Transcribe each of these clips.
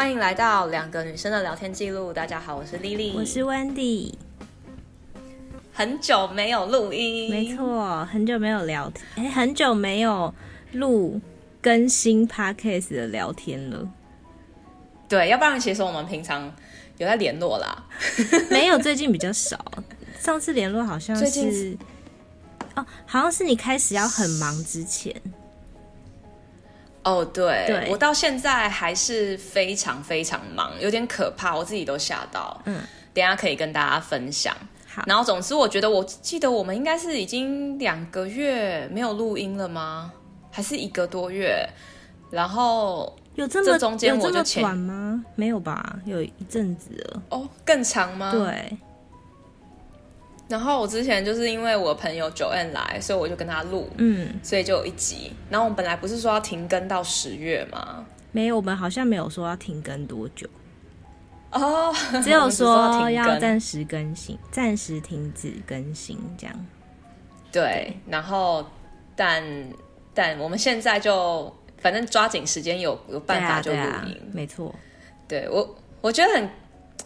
欢迎来到两个女生的聊天记录。大家好，我是 Lily，我是 Wendy。很久没有录音，没错，很久没有聊天，哎，很久没有录更新 Podcast 的聊天了。对，要不然其实我们平常有在联络啦，没有，最近比较少。上次联络好像是，哦，好像是你开始要很忙之前。哦、oh，对，我到现在还是非常非常忙，有点可怕，我自己都吓到。嗯，等一下可以跟大家分享。好，然后总之，我觉得我记得我们应该是已经两个月没有录音了吗？还是一个多月？然后有这么这中间我就短吗？没有吧，有一阵子了。哦，更长吗？对。然后我之前就是因为我朋友 Joanne 来，所以我就跟他录，嗯，所以就有一集。然后我们本来不是说要停更到十月吗？没有，我们好像没有说要停更多久。哦，只有说要暂时更新，暂时停止更新这样。对，对然后但但我们现在就反正抓紧时间有有办法就录音，啊啊、没错。对我我觉得很，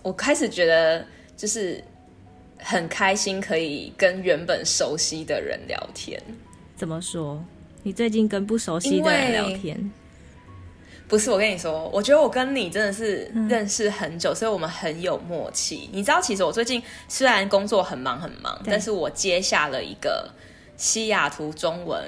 我开始觉得就是。很开心可以跟原本熟悉的人聊天。怎么说？你最近跟不熟悉的人聊天？不是，我跟你说，我觉得我跟你真的是认识很久，嗯，所以我们很有默契。你知道，其实我最近虽然工作很忙很忙，但是我接下了一个西雅图中文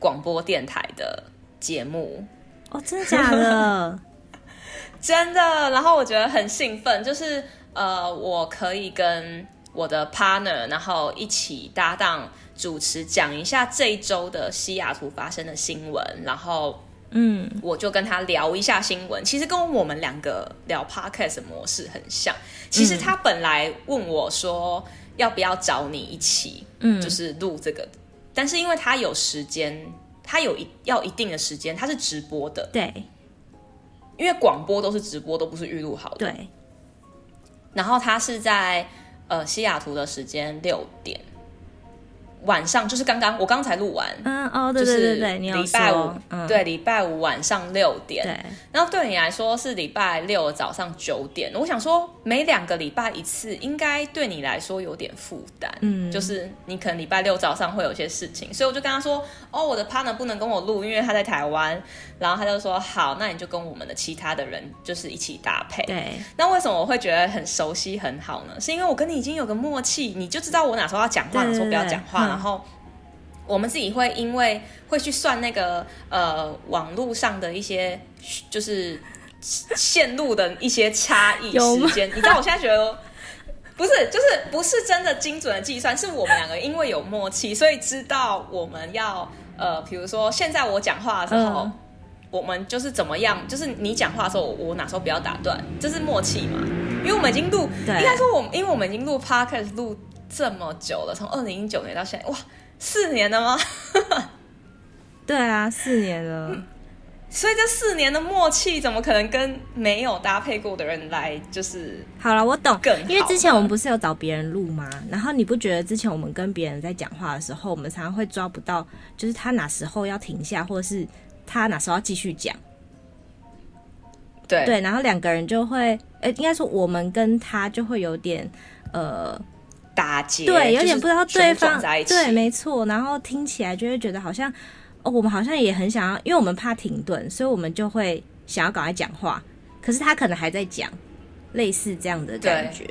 广播电台的节目。哦，真的假的？真的。然后我觉得很兴奋，就是呃，我可以跟。我的 partner，然后一起搭档主持，讲一下这一周的西雅图发生的新闻，然后，嗯，我就跟他聊一下新闻。其实跟我们两个聊 podcast 的模式很像。其实他本来问我说要不要找你一起，嗯，就是录这个，但是因为他有时间，他有一要一定的时间，他是直播的，对，因为广播都是直播，都不是预录好的，对。然后他是在。呃，西雅图的时间六点。晚上就是刚刚我刚才录完，嗯哦，对对对对，礼、就是、拜五，嗯、对礼拜五晚上六点，对，然后对你来说是礼拜六早上九点。我想说，每两个礼拜一次，应该对你来说有点负担，嗯，就是你可能礼拜六早上会有些事情，所以我就跟他说，哦，我的 partner 不能跟我录，因为他在台湾，然后他就说好，那你就跟我们的其他的人就是一起搭配，对。那为什么我会觉得很熟悉很好呢？是因为我跟你已经有个默契，你就知道我哪时候要讲话，哪时候不要讲话。然后我们自己会因为会去算那个呃网络上的一些就是线路的一些差异时间，你知道我现在觉得不是就是不是真的精准的计算，是我们两个因为有默契，所以知道我们要呃比如说现在我讲话的时候，嗯、我们就是怎么样，就是你讲话的时候我，我哪时候不要打断，这是默契嘛？因为我们已经录，应该说我们因为我们已经录 podcast 录。这么久了，从二零一九年到现在，哇，四年了吗？对啊，四年了。所以这四年的默契，怎么可能跟没有搭配过的人来？就是好了，我懂。更因为之前我们不是有找别人录吗？然后你不觉得之前我们跟别人在讲话的时候，我们常常会抓不到，就是他哪时候要停下，或者是他哪时候要继续讲？对对，然后两个人就会，呃，应该说我们跟他就会有点，呃。打结，对，有点不知道对方对，没错。然后听起来就会觉得好像，哦，我们好像也很想要，因为我们怕停顿，所以我们就会想要赶快讲话。可是他可能还在讲，类似这样的感觉。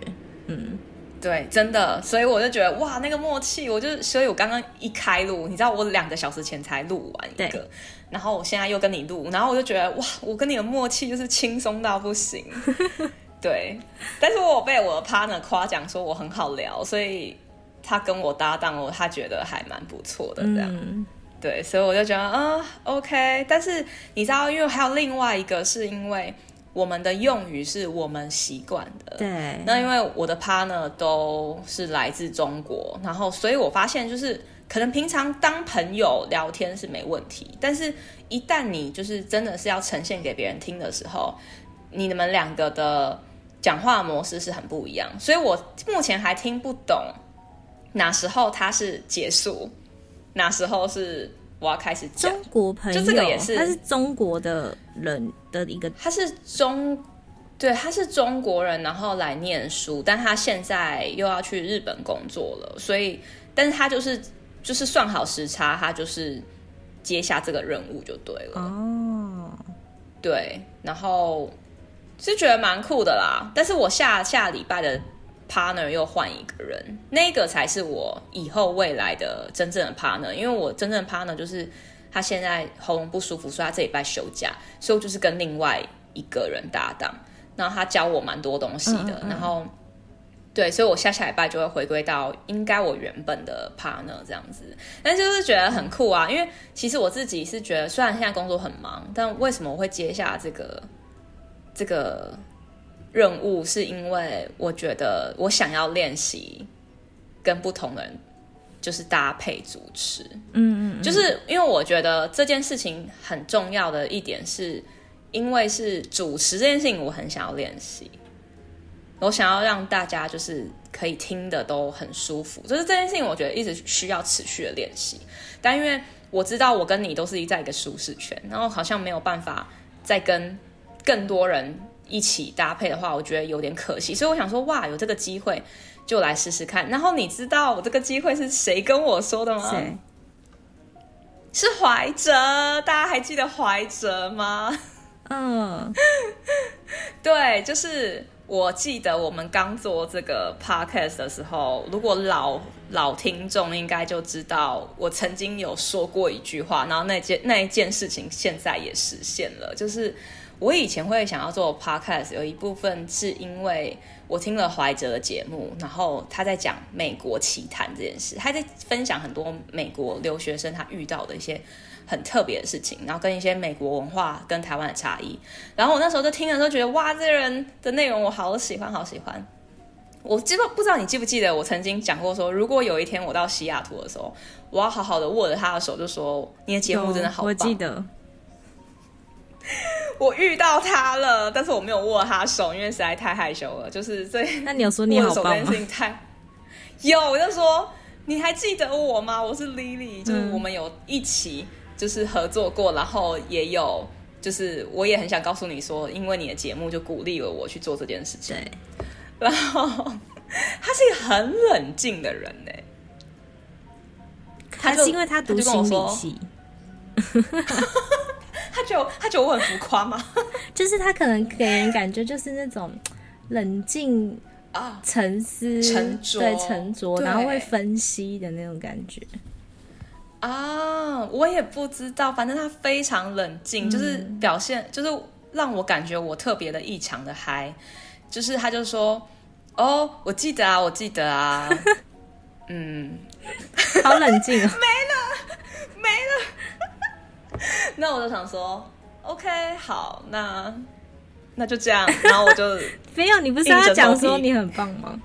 嗯，对，真的。所以我就觉得哇，那个默契，我就，所以我刚刚一开录，你知道，我两个小时前才录完一个，然后我现在又跟你录，然后我就觉得哇，我跟你的默契就是轻松到不行。对，但是我有被我的 partner 夸奖说我很好聊，所以他跟我搭档哦，他觉得还蛮不错的这样、嗯。对，所以我就觉得啊，OK。但是你知道，因为还有另外一个，是因为我们的用语是我们习惯的。对。那因为我的 partner 都是来自中国，然后所以我发现就是可能平常当朋友聊天是没问题，但是一旦你就是真的是要呈现给别人听的时候，你们两个的。讲话模式是很不一样，所以我目前还听不懂哪时候他是结束，哪时候是我要开始讲。中国朋友，就这个也是，他是中国的人的一个，他是中对，他是中国人，然后来念书，但他现在又要去日本工作了，所以，但是他就是就是算好时差，他就是接下这个任务就对了。哦，对，然后是觉得蛮酷的啦。但是我下下礼拜的 partner 又换一个人，那个才是我以后未来的真正的 partner，因为我真正的 partner 就是他现在喉咙不舒服，所以他这礼拜休假，所以我就是跟另外一个人搭档。然后他教我蛮多东西的，嗯嗯、然后对，所以我下下礼拜就会回归到应该我原本的 partner 这样子，但就是觉得很酷啊，嗯、因为其实我自己是觉得，虽然现在工作很忙，但为什么我会接下这个这个任务，是因为我觉得我想要练习跟不同的人就是搭配主持，嗯嗯，嗯就是因为我觉得这件事情很重要的一点是。因为是主持这件事情，我很想要练习，我想要让大家就是可以听的都很舒服，就是这件事情，我觉得一直需要持续的练习。但因为我知道我跟你都是在一个舒适圈，然后好像没有办法再跟更多人一起搭配的话，我觉得有点可惜。所以我想说，哇，有这个机会就来试试看。然后你知道我这个机会是谁跟我说的吗？是怀哲，大家还记得怀哲吗？嗯，对，就是我记得我们刚做这个 podcast 的时候，如果老老听众应该就知道，我曾经有说过一句话，然后那件那一件事情现在也实现了，就是。我以前会想要做 podcast，有一部分是因为我听了怀哲的节目，然后他在讲美国奇谈这件事，他在分享很多美国留学生他遇到的一些很特别的事情，然后跟一些美国文化跟台湾的差异。然后我那时候就听了，都觉得哇，这人的内容我好喜欢，好喜欢。我记得不知道你记不记得，我曾经讲过说，如果有一天我到西雅图的时候，我要好好的握着他的手，就说你的节目真的好棒。我记得。我遇到他了，但是我没有握他手，因为实在太害羞了。就是这，那你有说你好棒吗？太 有，我就说你还记得我吗？我是 Lily，就是我们有一起就是合作过，嗯、然后也有就是我也很想告诉你说，因为你的节目就鼓励了我去做这件事情。对，然后他是一个很冷静的人呢，他是因为他读心理系。他觉得他觉得我很浮夸吗？就是他可能给人感觉就是那种冷静啊、沉思、沉着，对沉着，然后会分析的那种感觉啊。我也不知道，反正他非常冷静，嗯、就是表现，就是让我感觉我特别的异常的嗨。就是他就说：“哦，我记得啊，我记得啊。”嗯，好冷静啊，没了，没了。那我就想说，OK，好，那那就这样，然后我就没有，你不是跟他讲说你很棒吗？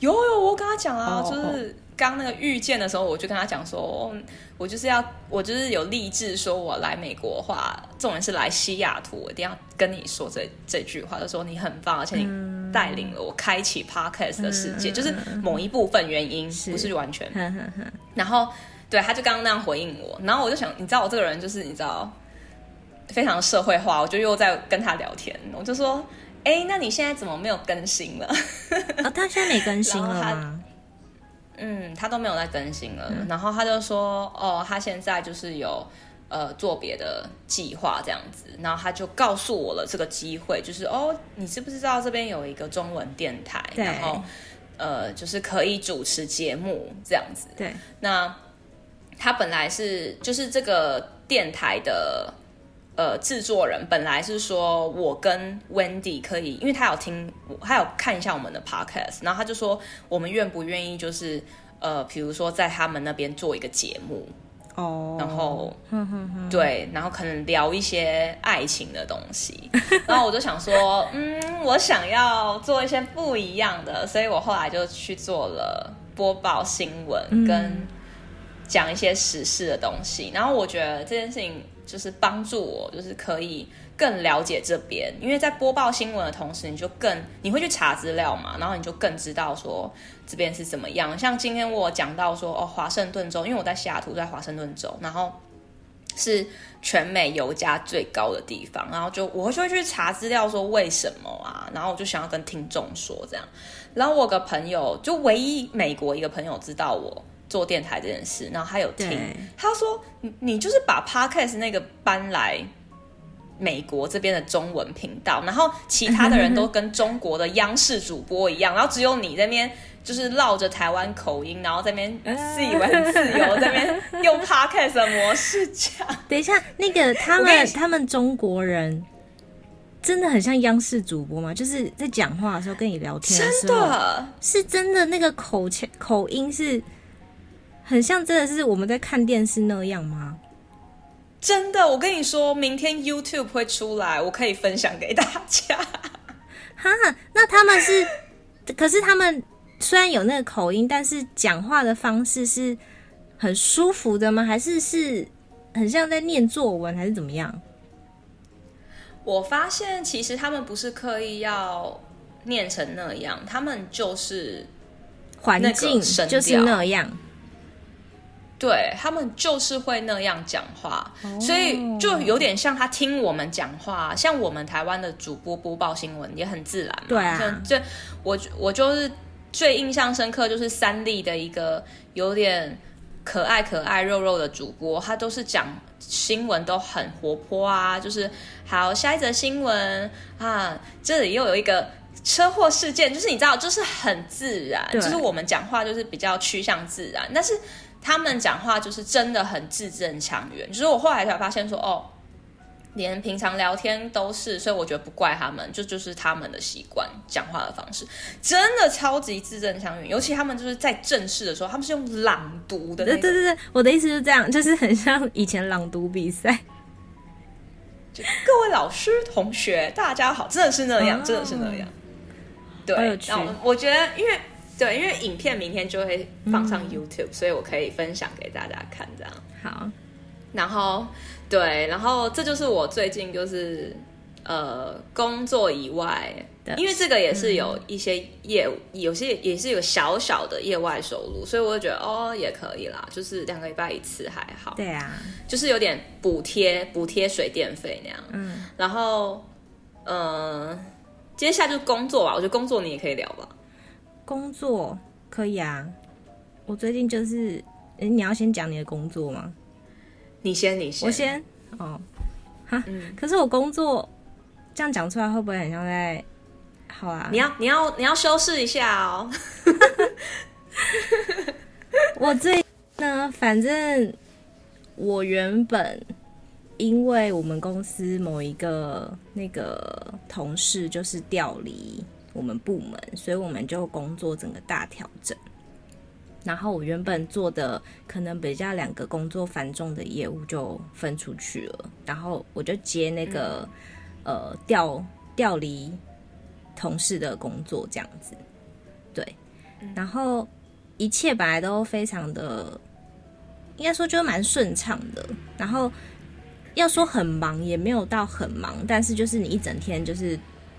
有有，我跟他讲啊，oh, 就是刚那个遇见的时候，我就跟他讲说，我就是要，我就是有立志说，我来美国的话，重点是来西雅图，我一定要跟你说这这句话，就说你很棒，而且你带领了我开启 Podcast 的世界，嗯、就是某一部分原因，是不是完全，然后。对，他就刚刚那样回应我，然后我就想，你知道我这个人就是你知道，非常社会化，我就又在跟他聊天，我就说，哎，那你现在怎么没有更新了？哦，他现在没更新了吗？嗯，他都没有在更新了。嗯、然后他就说，哦，他现在就是有呃做别的计划这样子，然后他就告诉我了这个机会，就是哦，你知不知道这边有一个中文电台，然后呃，就是可以主持节目这样子。对，那。他本来是就是这个电台的呃制作人，本来是说我跟 Wendy 可以，因为他有听，他有看一下我们的 podcast，然后他就说我们愿不愿意就是呃，比如说在他们那边做一个节目哦，oh. 然后对，然后可能聊一些爱情的东西，然后我就想说，嗯，我想要做一些不一样的，所以我后来就去做了播报新闻跟。讲一些时事的东西，然后我觉得这件事情就是帮助我，就是可以更了解这边，因为在播报新闻的同时，你就更你会去查资料嘛，然后你就更知道说这边是怎么样。像今天我讲到说哦，华盛顿州，因为我在西雅图，在华盛顿州，然后是全美油价最高的地方。然后就我就会去查资料说为什么啊，然后我就想要跟听众说这样。然后我个朋友就唯一美国一个朋友知道我做电台这件事，然后他有听，他说你你就是把 Podcast 那个搬来。美国这边的中文频道，然后其他的人都跟中国的央视主播一样，然后只有你在那边就是绕着台湾口音，然后在那边自以为很自由，在那边用 podcast 的模式讲。等一下，那个他们他们中国人真的很像央视主播吗？就是在讲话的时候跟你聊天的时候，真的是真的那个口腔口音是很像，真的是我们在看电视那样吗？真的，我跟你说，明天 YouTube 会出来，我可以分享给大家。哈，那他们是，可是他们虽然有那个口音，但是讲话的方式是很舒服的吗？还是是很像在念作文，还是怎么样？我发现其实他们不是刻意要念成那样，他们就是环境就是那样。对，他们就是会那样讲话，oh. 所以就有点像他听我们讲话，像我们台湾的主播播报新闻也很自然嘛。对啊，这我我就是最印象深刻，就是三立的一个有点可爱可爱肉肉的主播，他都是讲新闻都很活泼啊，就是好下一则新闻啊，这里又有一个车祸事件，就是你知道，就是很自然，就是我们讲话就是比较趋向自然，但是。他们讲话就是真的很字正腔圆，就是我后来才发现说，哦，连平常聊天都是，所以我觉得不怪他们，就就是他们的习惯，讲话的方式真的超级字正腔圆，尤其他们就是在正式的时候，他们是用朗读的。对对对对，我的意思是这样，就是很像以前朗读比赛。各位老师同学，大家好，真的是那样，哦、真的是那样。对，然后我觉得因为。对，因为影片明天就会放上 YouTube，嗯，所以我可以分享给大家看，这样。好，然后对，然后这就是我最近就是呃工作以外，因为这个也是有一些业务，嗯、有些也是有小小的业外收入，所以我就觉得哦也可以啦，就是两个礼拜一次还好。对啊，就是有点补贴补贴水电费那样。嗯，然后嗯、呃，接下来就是工作吧，我觉得工作你也可以聊吧。工作可以啊，我最近就是，欸、你要先讲你的工作吗？你先，你先，我先。哦，哈，嗯、可是我工作这样讲出来会不会很像在？好啊，你要，你要，你要修饰一下哦。我最呢，反正我原本因为我们公司某一个那个同事就是调离。我们部门，所以我们就工作整个大调整。然后我原本做的可能比较两个工作繁重的业务就分出去了，然后我就接那个、嗯、呃调调离同事的工作这样子。对，然后一切本来都非常的，应该说就蛮顺畅的。然后要说很忙也没有到很忙，但是就是你一整天就是。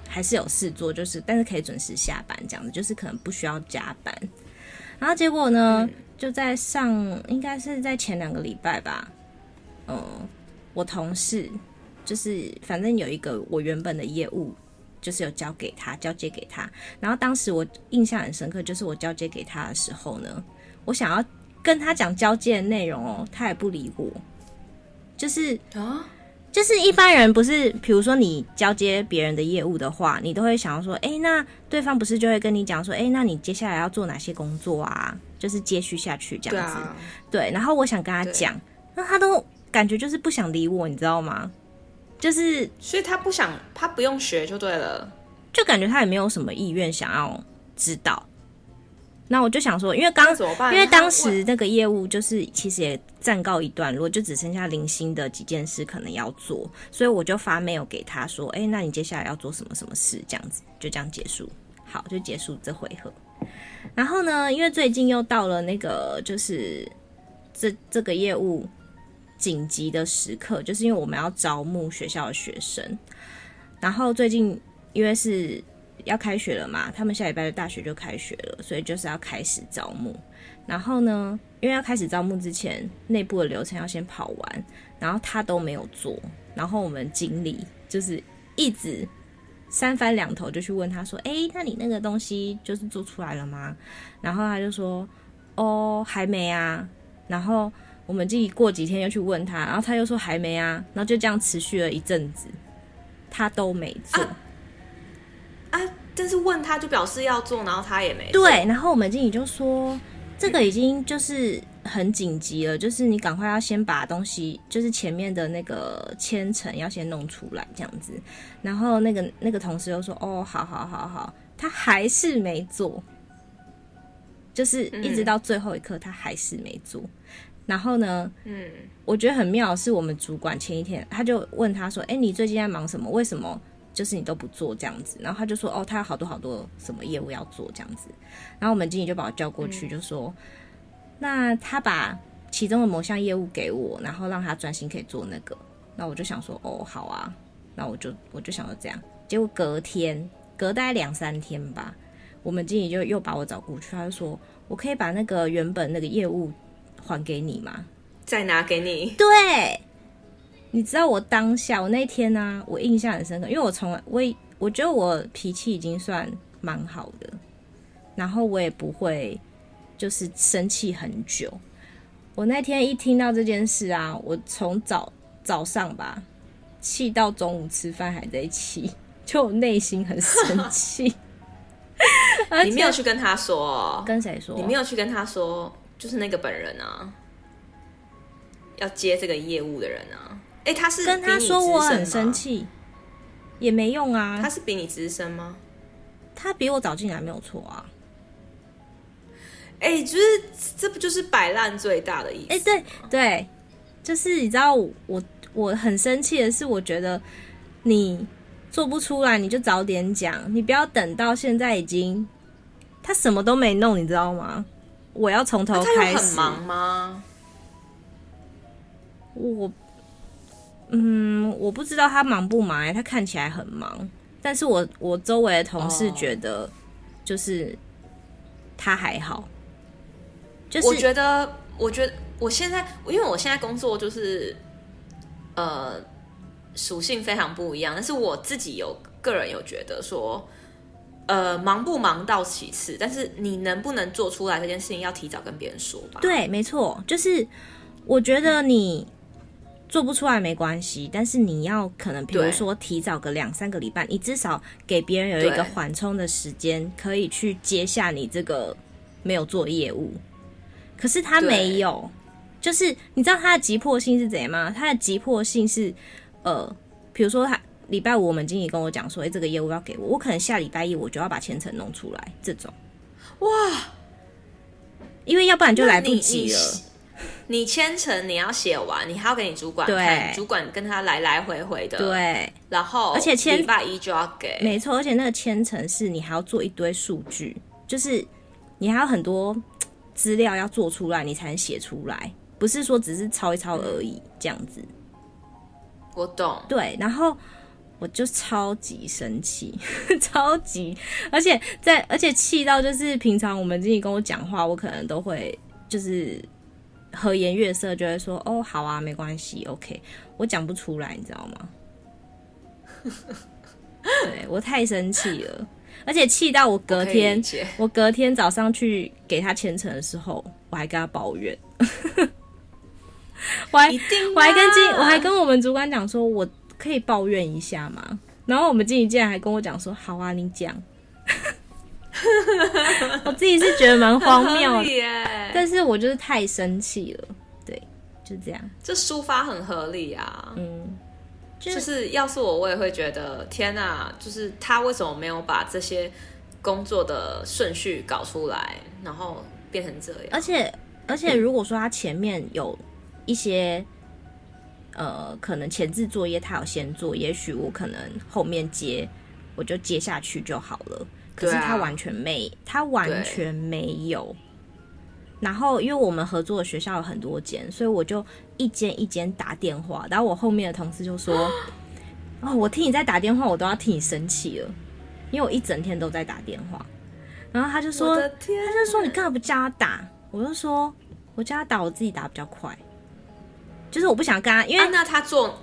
还是有事做，就是但是可以准时下班这样子，就是可能不需要加班。然后结果呢，嗯、就在上应该是在前两个礼拜吧，嗯，我同事就是反正有一个我原本的业务，就是有交给他交接给他。然后当时我印象很深刻，就是我交接给他的时候呢，我想要跟他讲交接的内容哦，他也不理我，就是啊。就是一般人不是，比如说你交接别人的业务的话，你都会想要说，哎、欸，那对方不是就会跟你讲说，哎、欸，那你接下来要做哪些工作啊？就是接续下去这样子。对啊。对，然后我想跟他讲，那他都感觉就是不想理我，你知道吗？就是，所以他不想，他不用学就对了，就感觉他也没有什么意愿想要知道。那我就想说，因为刚因为当时那个业务就是其实也暂告一段落，就只剩下零星的几件事可能要做，所以我就发 mail 给他说，哎、欸，那你接下来要做什么什么事？这样子就这样结束，好，就结束这回合。然后呢，因为最近又到了那个就是这这个业务紧急的时刻，就是因为我们要招募学校的学生，然后最近因为是。要开学了嘛，他们下礼拜的大学就开学了，所以就是要开始招募。然后呢，因为要开始招募之前，内部的流程要先跑完，然后他都没有做，然后我们经理就是一直三番两头就去问他说：“哎，那你那个东西就是做出来了吗？”然后他就说：“哦，还没啊。”然后我们经理过几天又去问他，然后他又说还没啊，然后就这样持续了一阵子，他都没做。啊啊！但是问他就表示要做，然后他也没做。对，然后我们经理就说，这个已经就是很紧急了，就是你赶快要先把东西，就是前面的那个千层要先弄出来这样子。然后那个那个同事又说，哦，好好好好，他还是没做，就是一直到最后一刻他还是没做。嗯、然后呢，嗯，我觉得很妙是，我们主管前一天他就问他说，哎，你最近在忙什么？为什么？就是你都不做这样子，然后他就说哦，他有好多好多什么业务要做这样子，然后我们经理就把我叫过去，就说，嗯、那他把其中的某项业务给我，然后让他专心可以做那个，那我就想说哦，好啊，那我就我就想说这样，结果隔天隔大概两三天吧，我们经理就又把我找过去，他就说我可以把那个原本那个业务还给你吗？再拿给你？对。你知道我当下我那天呢、啊，我印象很深刻，因为我从来我我觉得我脾气已经算蛮好的，然后我也不会就是生气很久。我那天一听到这件事啊，我从早早上吧气到中午吃饭还在气，就我内心很生气。你没有去跟他说？跟谁说？你没有去跟他说，就是那个本人啊，要接这个业务的人啊。哎，他是跟他说我很生气，也没用啊。他是比你资深吗？他比我早进来没有错啊。哎，就是这不就是摆烂最大的意思？哎，对对，就是你知道我我，我很生气的是，我觉得你做不出来，你就早点讲，你不要等到现在已经他什么都没弄，你知道吗？我要从头开始。他很忙吗？我。嗯，我不知道他忙不忙，他看起来很忙，但是我我周围的同事觉得，就是他还好。就是我觉得，我觉得我现在，因为我现在工作就是，呃，属性非常不一样，但是我自己有个人有觉得说，呃，忙不忙到其次，但是你能不能做出来这件事情，要提早跟别人说吧。对，没错，就是我觉得你。做不出来没关系，但是你要可能，比如说提早个两三个礼拜，你至少给别人有一个缓冲的时间，可以去接下你这个没有做业务。可是他没有，就是你知道他的急迫性是怎样吗？他的急迫性是，呃，比如说他礼拜五我们经理跟我讲说，哎，这个业务要给我，我可能下礼拜一我就要把前程弄出来，这种，哇，因为要不然就来不及了。你签呈你要写完，你还要给你主管看，主管跟他来来回回的。对，然后而且签礼拜一就要给，没错，而且那个签呈是你还要做一堆数据，就是你还有很多资料要做出来，你才能写出来，不是说只是抄一抄而已，嗯、这样子。我懂。对，然后我就超级生气，超级，而且在而且气到就是平常我们经理跟我讲话，我可能都会就是。和颜悦色就会说哦，好啊，没关系，OK。我讲不出来，你知道吗？对，我太生气了，而且气到我隔天，我，我隔天早上去给他签呈的时候，我还跟他抱怨。我还我还跟经我还跟我们主管讲说，我可以抱怨一下吗？然后我们经理竟然还跟我讲说，好啊，你讲。我自己是觉得蛮荒谬的，但是我就是太生气了，对，就这样。这抒发很合理啊，嗯，就，就是要是我，我也会觉得天哪，就是他为什么没有把这些工作的顺序搞出来，然后变成这样？而且，而且 如果说他前面有一些，呃，可能前置作业他有先做，也许我可能后面接，我就接下去就好了。可是他完全没，他完全没有。然后，因为我们合作的学校有很多间，所以我就一间一间打电话。然后我后面的同事就说：“ 哦，我听你在打电话，我都要替你生气了。”因为我一整天都在打电话。然后他就说，他就说你干嘛不叫他打？我就说我叫他打，我自己打比较快。就是我不想跟他，因为、啊、那他做，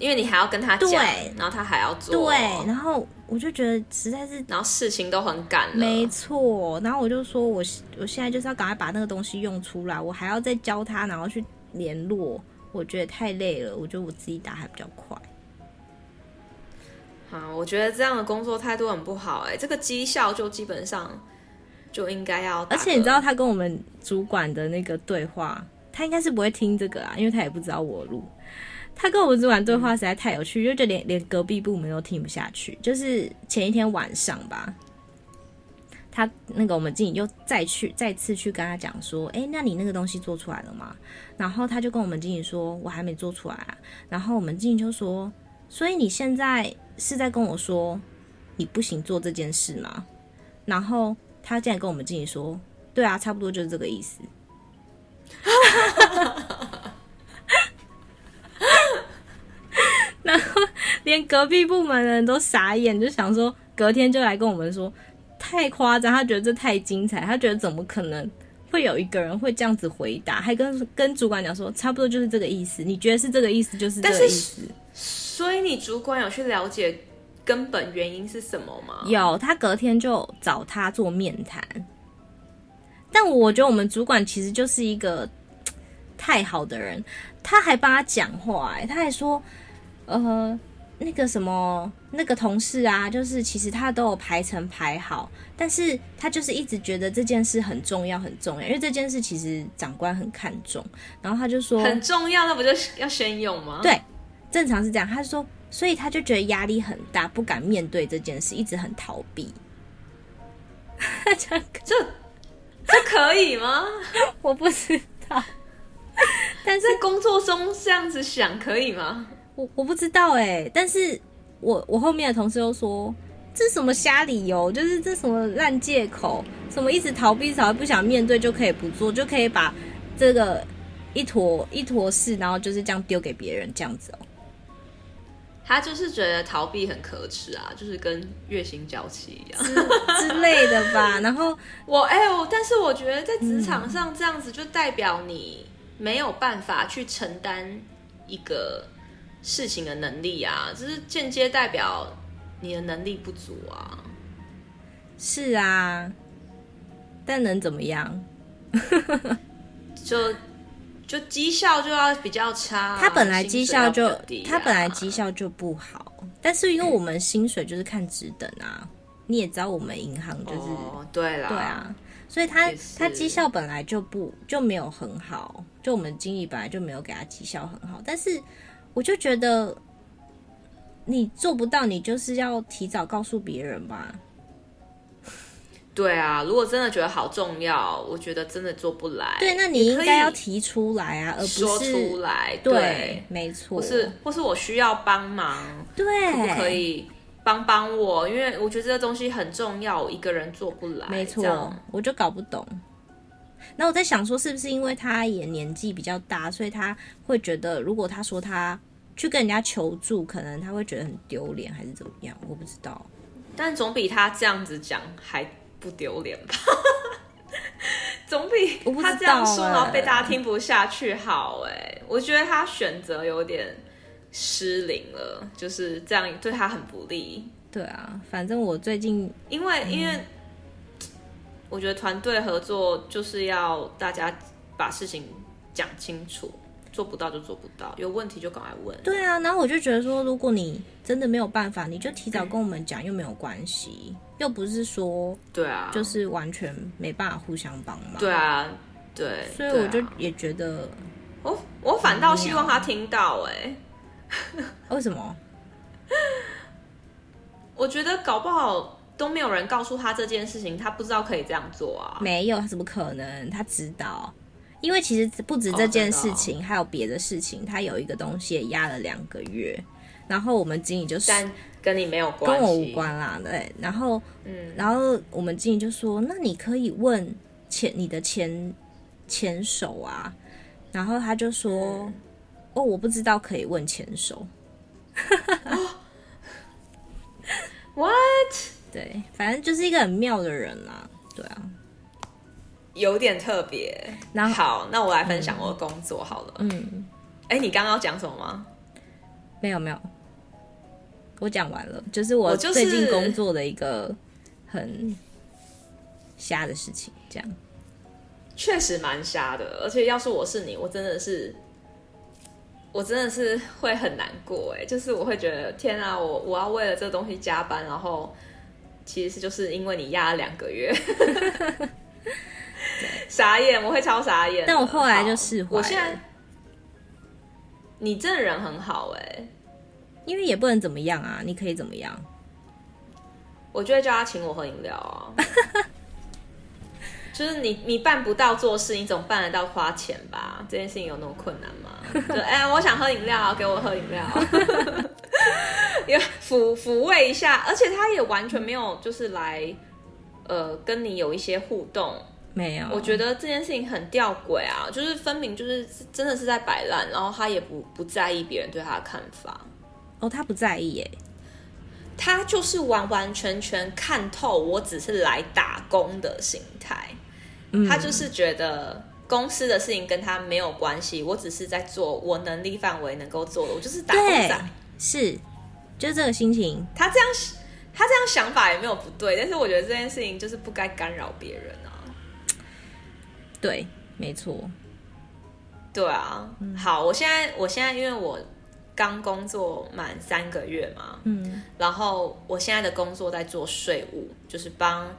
因为你还要跟他讲，然后他还要做，对，然后我就觉得实在是，然后事情都很赶，没错。然后我就说我我现在就是要赶快把那个东西用出来，我还要再教他，然后去联络，我觉得太累了。我觉得我自己打还比较快。啊，我觉得这样的工作态度很不好哎、欸，这个绩效就基本上就应该要，而且你知道他跟我们主管的那个对话。他应该是不会听这个啊，因为他也不知道我录。他跟我们主管对话实在太有趣，就就连连隔壁部门都听不下去。就是前一天晚上吧，他那个我们经理又再去再次去跟他讲说：“哎，那你那个东西做出来了吗？”然后他就跟我们经理说：“我还没做出来啊。”然后我们经理就说：“所以你现在是在跟我说你不行做这件事吗？”然后他竟然跟我们经理说：“对啊，差不多就是这个意思。” 然 后连隔壁部门的人都傻眼，就想说隔天就来跟我们说太夸张，他觉得这太精彩，他觉得怎么可能会有一个人会这样子回答，还跟跟主管讲说差不多就是这个意思，你觉得是这个意思就是这个意思。所以你主管有去了解根本原因是什么吗？有，他隔天就找他做面谈。但我觉得我们主管其实就是一个 太好的人，他还帮他讲话，欸，他还说，呃，那个什么那个同事啊，就是其实他都有排程排好，但是他就是一直觉得这件事很重要很重要，因为这件事其实长官很看重，然后他就说很重要，那不就要先用吗？对，正常是这样。他说，所以他就觉得压力很大，不敢面对这件事，一直很逃避。这。这可以吗？我不知道，但是工作中这样子想可以吗？我我不知道哎，但是我我后面的同事又说，这是什么瞎理由？就是这什么烂借口？什么一直逃避，逃避不想面对就可以不做，就可以把这个一坨一坨事，然后就是这样丢给别人这样子哦。他就是觉得逃避很可耻啊，就是跟月薪娇妻一样之，之类的吧。然后 我哎呦，但是我觉得在职场上这样子，就代表你没有办法去承担一个事情的能力啊，这是间接代表你的能力不足啊。是啊，但能怎么样？就。就绩效就要比较差，他本来绩效就他本来绩效就不好，但是因为我们薪水就是看职等啊，你也知道我们银行就是、哦、对啦，对啊，所以他他绩效本来就不就没有很好，就我们经理本来就没有给他绩效很好，但是我就觉得你做不到，你就是要提早告诉别人吧。对啊，如果真的觉得好重要，我觉得真的做不来。对，那你应该要提出来啊，而不是说出来。对，对没错。或是或是我需要帮忙，对，可不可以帮帮我？因为我觉得这个东西很重要，我一个人做不来。没错，我就搞不懂。那我在想说，是不是因为他也年纪比较大，所以他会觉得，如果他说他去跟人家求助，可能他会觉得很丢脸，还是怎么样？我不知道。但总比他这样子讲还。不丢脸吧？总比他这样说，然后被大家听不下去好哎、欸。我觉得他选择有点失灵了，就是这样对他很不利。对啊，反正我最近因为、嗯、因为我觉得团队合作就是要大家把事情讲清楚。做不到就做不到，有问题就赶快问。对啊，然后我就觉得说，如果你真的没有办法，你就提早跟我们讲，又没有关系，又不是说对啊，就是完全没办法互相帮忙。对啊，对，所以我就也觉得，我我反倒希望他听到哎、欸，为什么？我觉得搞不好都没有人告诉他这件事情，他不知道可以这样做啊。没有，他怎么可能？他知道。因为其实不止这件事情，哦、还有别的事情。他有一个东西也压了两个月，然后我们经理就是但跟你没有关系，跟我无关啦。对，然后嗯，然后我们经理就说：“那你可以问前你的前前手啊。”然后他就说：“嗯、哦，我不知道可以问前手。” What？对，反正就是一个很妙的人啦。对啊，有点特别。那好，那我来分享我的工作好了。嗯，哎，你刚刚要讲什么吗？没有没有，我讲完了，就是我最近工作的一个很瞎的事情，这样。确实蛮瞎的，而且要是我是你，我真的是，我真的是会很难过哎，就是我会觉得天啊，我我要为了这个东西加班，然后其实是就是因为你压了两个月，傻眼，我会超傻眼。但我后来就释怀，我现在，你这人很好哎，因为也不能怎么样啊，你可以怎么样？我就会叫他请我喝饮料啊。就是你，你办不到做事，你总办得到花钱吧？这件事情有那么困难吗？就哎、欸，我想喝饮料，给我喝饮料，也抚抚慰一下。而且他也完全没有，就是来呃跟你有一些互动，没有。我觉得这件事情很吊诡啊，就是分明就是真的是在摆烂，然后他也不不在意别人对他的看法。哦，他不在意耶，他就是完完全全看透，我只是来打工的心态。他就是觉得公司的事情跟他没有关系，我只是在做我能力范围能够做的，我就是打工仔。是，就这个心情。他这样，他这样想法也没有不对，但是我觉得这件事情就是不该干扰别人啊。对，没错。对啊，嗯、好，我现在，我现在因为我刚工作满三个月嘛，嗯，然后我现在的工作在做税务，就是帮。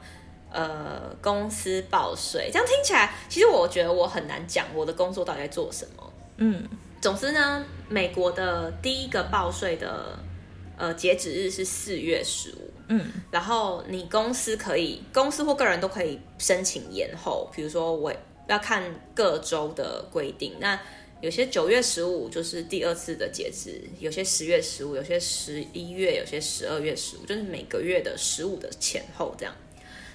呃，公司报税，这样听起来，其实我觉得我很难讲我的工作到底在做什么。嗯，总之呢，美国的第一个报税的呃截止日是四月十五。嗯，然后你公司可以，公司或个人都可以申请延后，比如说我要看各州的规定。那有些九月十五就是第二次的截止，有些十月十五，有些十一月，有些十二月十五，就是每个月的十五的前后这样。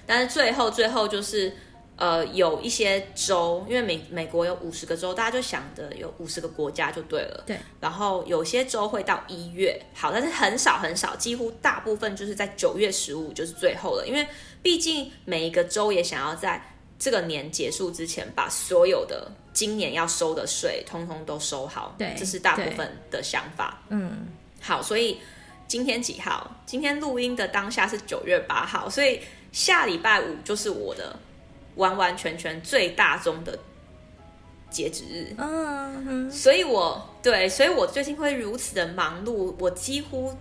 但是最后，最后就是，呃，有一些州，因为美美国有五十个州，大家就想着有五十个国家就对了。对。然后有些州会到一月，好，但是很少很少，几乎大部分就是在九月十五就是最后了，因为毕竟每一个州也想要在这个年结束之前把所有的今年要收的税通通都收好。对。这是大部分的想法。嗯。好，所以今天几号？今天录音的当下是九月八号，所以。下礼拜五就是我的完完全全最大宗的截止日，嗯，所以我对，所以我最近会如此的忙碌，我几乎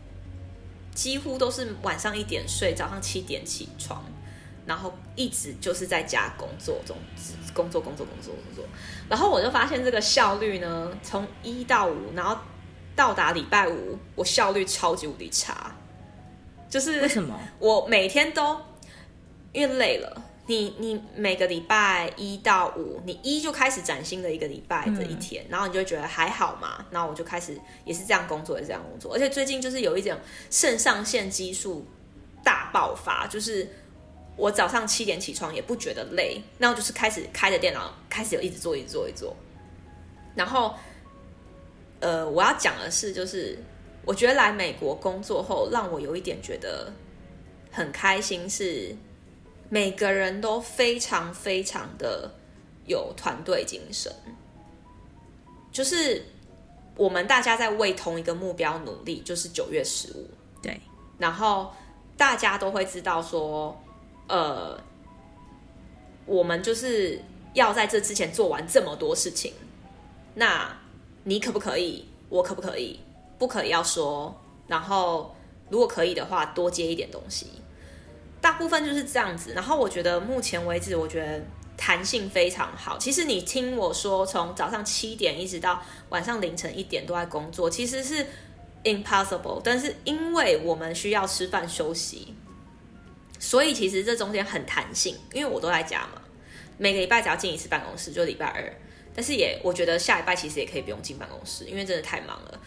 几乎都是晚上一点睡，早上七点起床，然后一直就是在家工作中，工作工作工作工作，然后我就发现这个效率呢，从一到五，然后到达礼拜五，我效率超级无敌差，就是为什么？我每天都。因为累了，你你每个礼拜一到五，你一就开始崭新的一个礼拜的一天，然后你就会觉得还好嘛，然后我就开始也是这样工作，也是这样工作，而且最近就是有一种肾上腺激素大爆发，就是我早上七点起床也不觉得累，然后就是开始开着电脑，开始有一直做，一直做，一直做，然后呃，我要讲的是，就是我觉得来美国工作后，让我有一点觉得很开心是。每个人都非常非常的有团队精神，就是我们大家在为同一个目标努力，就是九月十五。对，然后大家都会知道说，呃，我们就是要在这之前做完这么多事情。那你可不可以？我可不可以？不可以要说。然后如果可以的话，多接一点东西。大部分就是这样子，然后我觉得目前为止，我觉得弹性非常好。其实你听我说，从早上七点一直到晚上凌晨一点都在工作，其实是 impossible。但是因为我们需要吃饭休息，所以其实这中间很弹性。因为我都在家嘛，每个礼拜只要进一次办公室，就礼拜二。但是也我觉得下礼拜其实也可以不用进办公室，因为真的太忙了。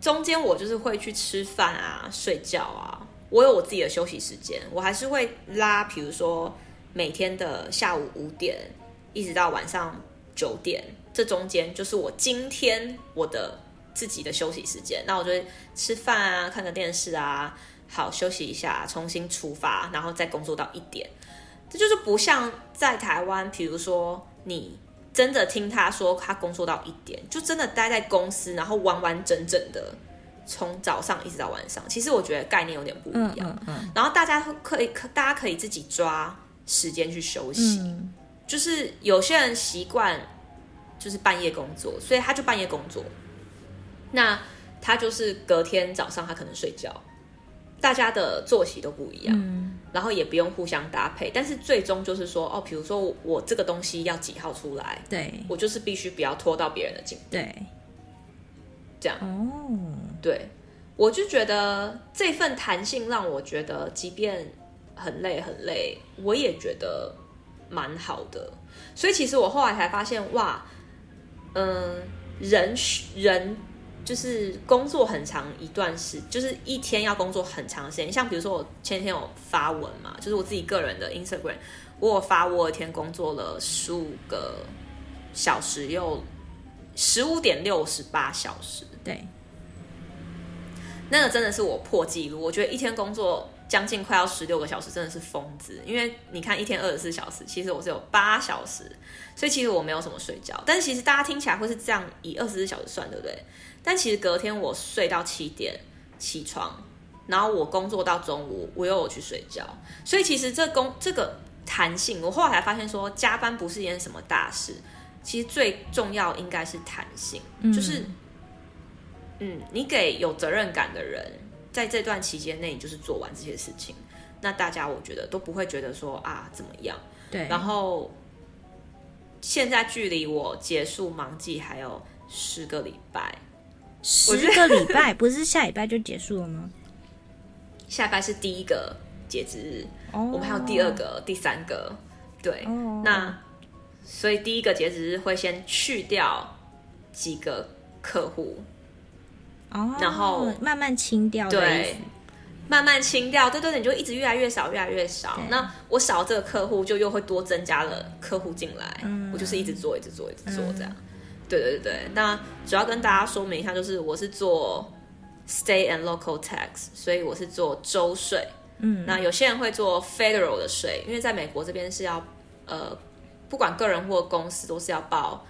中间我就是会去吃饭啊、睡觉啊。我有我自己的休息时间，我还是会拉，比如说每天的下午五点一直到晚上九点，这中间就是我今天我的自己的休息时间。那我就吃饭啊，看个电视啊，好休息一下，重新出发，然后再工作到一点。这就是不像在台湾，比如说你真的听他说他工作到一点，就真的待在公司，然后完完整整的从早上一直到晚上。其实我觉得概念有点不一样。嗯嗯嗯、然后大家可以可大家可以自己抓时间去休息。嗯、就是有些人习惯就是半夜工作，所以他就半夜工作。那他就是隔天早上他可能睡觉。大家的作息都不一样，嗯、然后也不用互相搭配，但是最终就是说，哦，比如说我，我这个东西要几号出来，对，我就是必须不要拖到别人的进度，对，这样，哦，对，我就觉得这份弹性让我觉得，即便很累很累，我也觉得蛮好的。所以其实我后来才发现，哇，嗯，人人。就是工作很长一段时，就是一天要工作很长时间。像比如说我前天有发文嘛，就是我自己个人的 Instagram，我有发我一天工作了十五个小时，又十五点六十八小时。对，那个真的是我破纪录。我觉得一天工作将近快要十六个小时，真的是疯子。因为你看一天二十四小时，其实我是有八小时，所以其实我没有什么睡觉。但是其实大家听起来会是这样，以二十四小时算，对不对？但其实隔天我睡到七点起床，然后我工作到中午，我又有去睡觉，所以其实这工这个弹性，我后来才发现说加班不是一件什么大事，其实最重要应该是弹性，就是嗯，你给有责任感的人，在这段期间内，你就是做完这些事情，那大家我觉得都不会觉得说啊怎么样，对，然后现在距离我结束忙季还有十个礼拜。十个礼拜不是下礼拜就结束了吗？下礼拜是第一个截止日，oh. 我们还有第二个、第三个，对，oh. 那所以第一个截止日会先去掉几个客户，哦，oh. 然后慢慢清掉，对，慢慢清掉，对对对，你就一直越来越少，越来越少。那我少这个客户，就又会多增加了客户进来，嗯，我就是一直做，一直做，一直做这样。嗯对对对，那主要跟大家说明一下，就是我是做 state and local tax，所以我是做州税。嗯，那有些人会做 federal 的税，因为在美国这边是要，呃，不管个人或公司都是要报，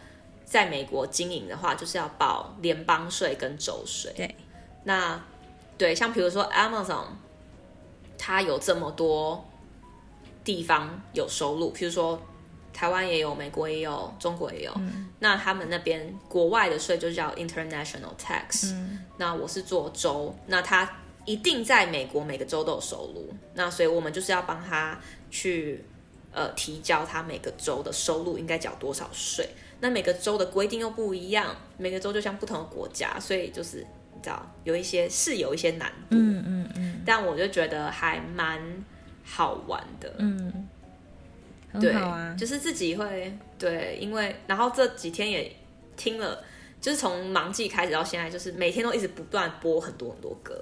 在美国经营的话，就是要报联邦税跟州税。对，那对，像比如说 Amazon，它有这么多地方有收入，譬如说。台湾也有，美国也有，中国也有。嗯、那他们那边国外的税就叫 international tax。嗯、那我是做州，那他一定在美国每个州都有收入。那所以我们就是要帮他去呃提交他每个州的收入应该缴多少税。那每个州的规定又不一样，每个州就像不同的国家，所以就是你知道有一些是有一些难度。嗯嗯但我就觉得还蛮好玩的。嗯。对，就是自己会对，因为然后这几天也听了，就是从忙季开始到现在，就是每天都一直不断播很多很多歌，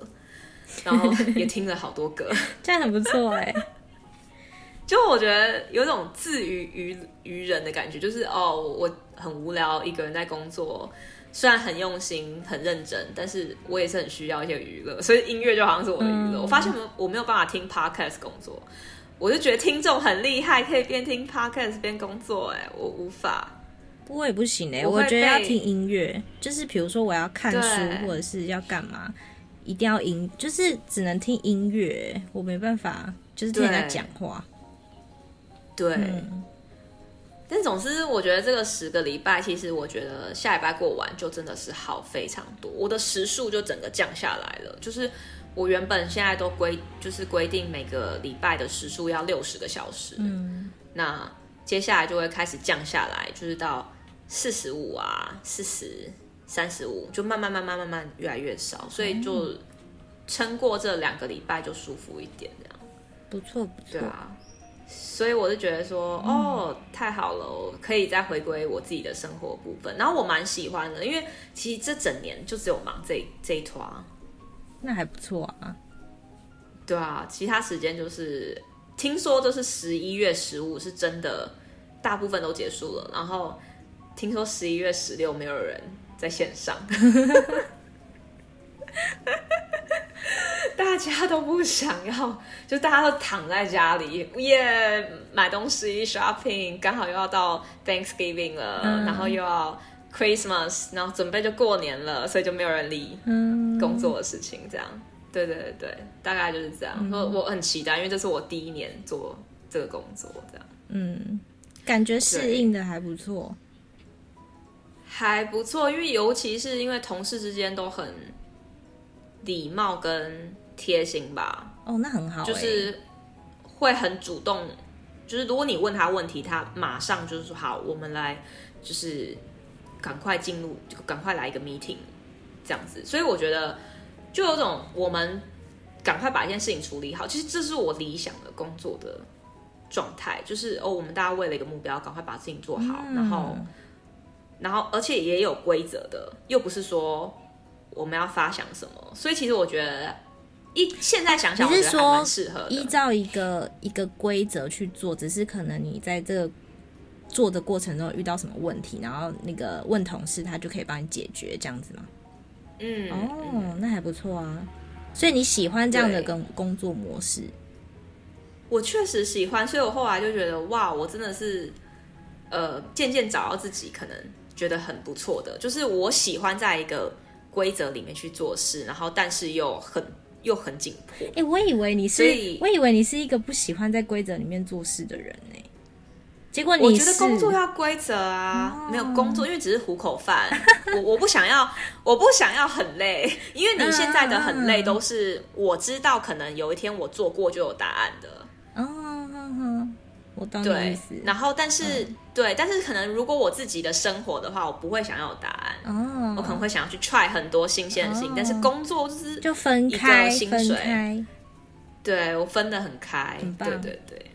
然后 也听了好多歌，这样很不错哎。就我觉得有种自娱娱娱人的感觉，就是哦，我很无聊，一个人在工作，虽然很用心很认真，但是我也是很需要一些娱乐，所以音乐就好像是我的娱乐。嗯、我发现我我没有办法听 podcast 工作。我就觉得听众很厉害，可以边听 podcast 边工作。哎，我无法，我也不行哎。我觉得要听音乐，就是比如说我要看书或者是要干嘛，一定要音，就是只能听音乐。我没办法，就是听人家讲话。对。嗯、但总之，我觉得这个十个礼拜，其实我觉得下礼拜过完就真的是好非常多，我的时数就整个降下来了，就是。我原本现在都规就是规定每个礼拜的时数要六十个小时，嗯，那接下来就会开始降下来，就是到四十五啊、四十、三十五，就慢慢慢慢慢慢越来越少，所以就撑过这两个礼拜就舒服一点，这样。不错不错，对啊，所以我就觉得说，嗯、哦，太好了，我可以再回归我自己的生活部分，然后我蛮喜欢的，因为其实这整年就只有忙这这一团。那还不错啊，对啊，其他时间就是听说就是十一月十五是真的，大部分都结束了，然后听说十一月十六没有人在线上，大家都不想要，就大家都躺在家里，耶、买东西 shopping，刚好又要到 Thanksgiving 了，嗯、然后又要 Christmas，然后准备就过年了，所以就没有人理工作的事情，这样。对对对对，大概就是这样。嗯、我我很期待，因为这是我第一年做这个工作，这样。嗯，感觉适应的还不错，还不错，因为尤其是因为同事之间都很礼貌跟贴心吧。哦，那很好，就是会很主动，就是如果你问他问题，他马上就是说好，我们来，就是赶快进入，就赶快来一个 meeting，这样子。所以我觉得。就有种我们赶快把一件事情处理好，其实这是我理想的工作的状态，就是哦，我们大家为了一个目标，赶快把事情做好，嗯、然后，然后而且也有规则的，又不是说我们要发想什么，所以其实我觉得一现在想想，我觉得还蛮适合，依照一个一个规则去做，只是可能你在这个做的过程中遇到什么问题，然后那个问同事，他就可以帮你解决，这样子吗？嗯哦，那还不错啊，所以你喜欢这样的工工作模式？我确实喜欢，所以我后来就觉得哇，我真的是呃，渐渐找到自己可能觉得很不错的，就是我喜欢在一个规则里面去做事，然后但是又很又很紧迫。哎、欸，我以为你是，我以为你是一个不喜欢在规则里面做事的人呢。结果你我觉得工作要规则啊，哦、没有工作，因为只是糊口饭。我我不想要，我不想要很累，因为你现在的很累都是我知道，可能有一天我做过就有答案的。哦，我懂你意思。然后，但是、嗯、对，但是可能如果我自己的生活的话，我不会想要有答案。哦，我可能会想要去 try 很多新鲜的事情，哦、但是工作就是就分开，薪水。对，我分得很开，对对对。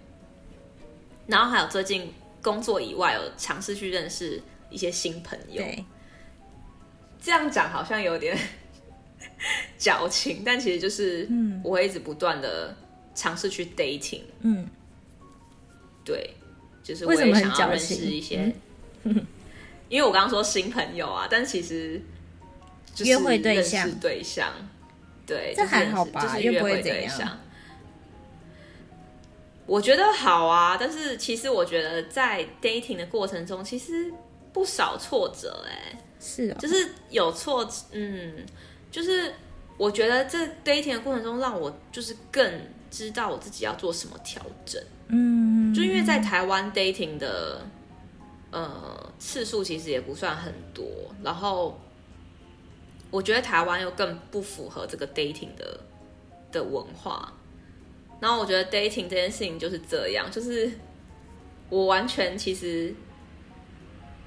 然后还有最近工作以外，有尝试去认识一些新朋友。对，这样讲好像有点 矫情，但其实就是，我会一直不断的尝试去 dating。嗯，对，就是我也想要认识一些，因为我刚刚说新朋友啊，但其实就是约会对象，对象，对，这还好吧，就是约会对象。我觉得好啊，但是其实我觉得在 dating 的过程中，其实不少挫折哎、欸，是啊、哦，就是有挫，嗯，就是我觉得这 dating 的过程中，让我就是更知道我自己要做什么调整，嗯，就因为在台湾 dating 的呃次数其实也不算很多，然后我觉得台湾又更不符合这个 dating 的的文化。然后我觉得 dating 这件事情就是这样，就是我完全其实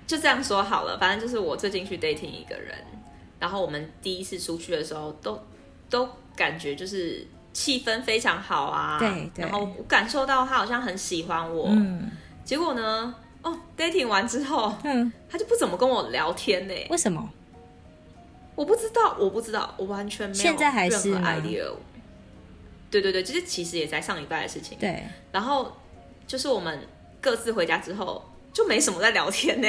就这样说好了，反正就是我最近去 dating 一个人，然后我们第一次出去的时候都都感觉就是气氛非常好啊，对，对，然后我感受到他好像很喜欢我，嗯，结果呢，哦，dating 完之后，嗯，他就不怎么跟我聊天呢？为什么？我不知道，我不知道，我完全没有任何 idea。对对对，就是其实也在上礼拜的事情。对，然后就是我们各自回家之后，就没什么在聊天呢。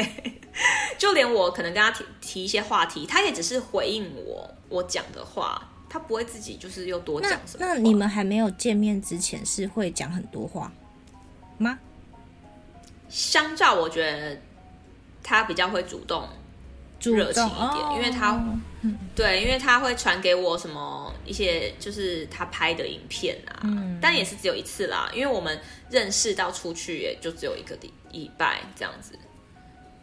就连我可能跟他提提一些话题，他也只是回应我我讲的话，他不会自己就是又多讲什么。那，那你们还没有见面之前是会讲很多话吗？相较，我觉得他比较会主动。热情一点，哦、因为他，嗯、对，因为他会传给我什么一些，就是他拍的影片啊，嗯、但也是只有一次啦，因为我们认识到出去也就只有一个礼礼拜这样子，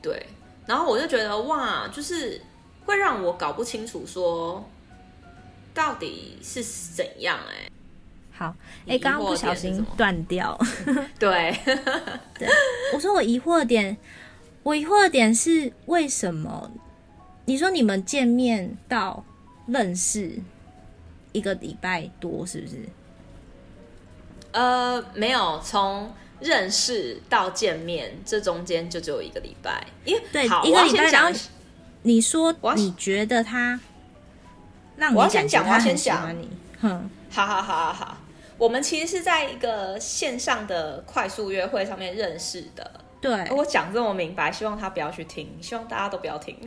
对，然后我就觉得哇，就是会让我搞不清楚说到底是怎样哎、欸，好，哎，刚刚不小心断掉，对，对，我说我疑惑的点，我疑惑的点是为什么？你说你们见面到认识一个礼拜多是不是？呃，没有，从认识到见面这中间就只有一个礼拜。因为对，一个礼拜。然后你说你觉得他我要先讲，我要先讲你。哼，好好好好好，我们其实是在一个线上的快速约会上面认识的。对，我讲这么明白，希望他不要去听，希望大家都不要听。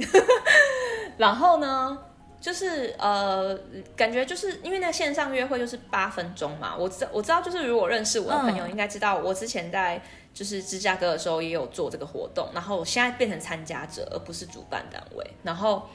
然后呢，就是呃，感觉就是因为那个线上约会就是八分钟嘛，我知我知道，就是如果认识我的朋友应该知道，我之前在就是芝加哥的时候也有做这个活动，然后我现在变成参加者而不是主办单位，然后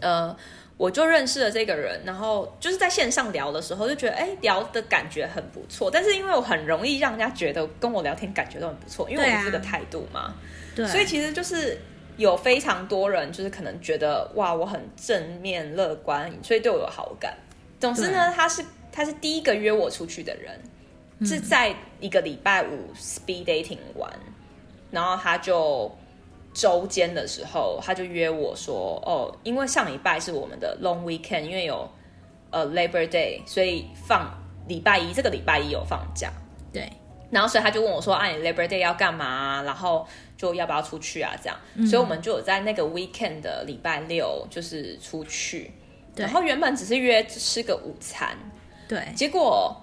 呃，我就认识了这个人，然后就是在线上聊的时候就觉得哎，聊的感觉很不错，但是因为我很容易让人家觉得跟我聊天感觉都很不错，因为我是这个态度嘛，对啊，所以其实就是。有非常多人就是可能觉得哇，我很正面乐观，所以对我有好感。总之呢，他是他是第一个约我出去的人，嗯、是在一个礼拜五 speed dating 完，然后他就周间的时候，他就约我说，哦，因为上礼拜是我们的 long weekend，因为有呃 Labor Day，所以放礼拜一，这个礼拜一有放假。对，然后所以他就问我说，啊，你 Labor Day 要干嘛？然后。就要不要出去啊？这样，嗯、所以我们就有在那个 weekend 的礼拜六，就是出去。对，然后原本只是约吃个午餐，对。结果，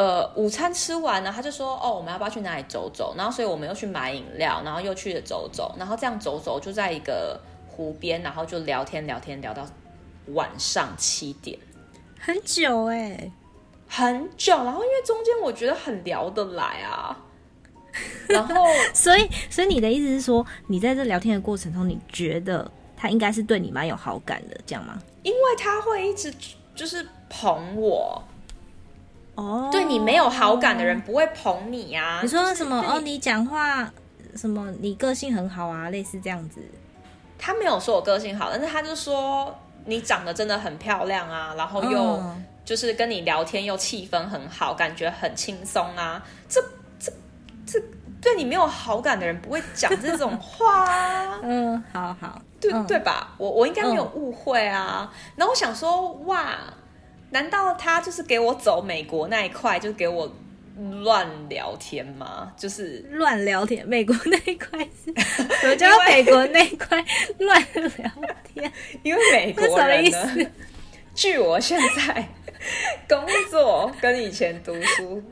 呃，午餐吃完了，他就说：“哦，我们要不要去哪里走走？”然后，所以我们又去买饮料，然后又去了走走，然后这样走走，就在一个湖边，然后就聊天聊天聊到晚上七点，很久哎、欸，很久。然后因为中间我觉得很聊得来啊。然后，所以，所以你的意思是说，你在这聊天的过程中，你觉得他应该是对你蛮有好感的，这样吗？因为他会一直就是捧我。哦，对你没有好感的人不会捧你啊。你说什么？哦，你讲话什么？你个性很好啊，类似这样子。他没有说我个性好，但是他就说你长得真的很漂亮啊，然后又就是跟你聊天又气氛很好，感觉很轻松啊，这。这对你没有好感的人不会讲这种话啊。嗯，好好，对、嗯、对吧？我我应该没有误会啊。嗯、然后我想说，哇，难道他就是给我走美国那一块，就给我乱聊天吗？就是乱聊天，美国那一块是？什么叫美国那一块乱聊天？因为美国人呢，据我现在工作跟以前读书。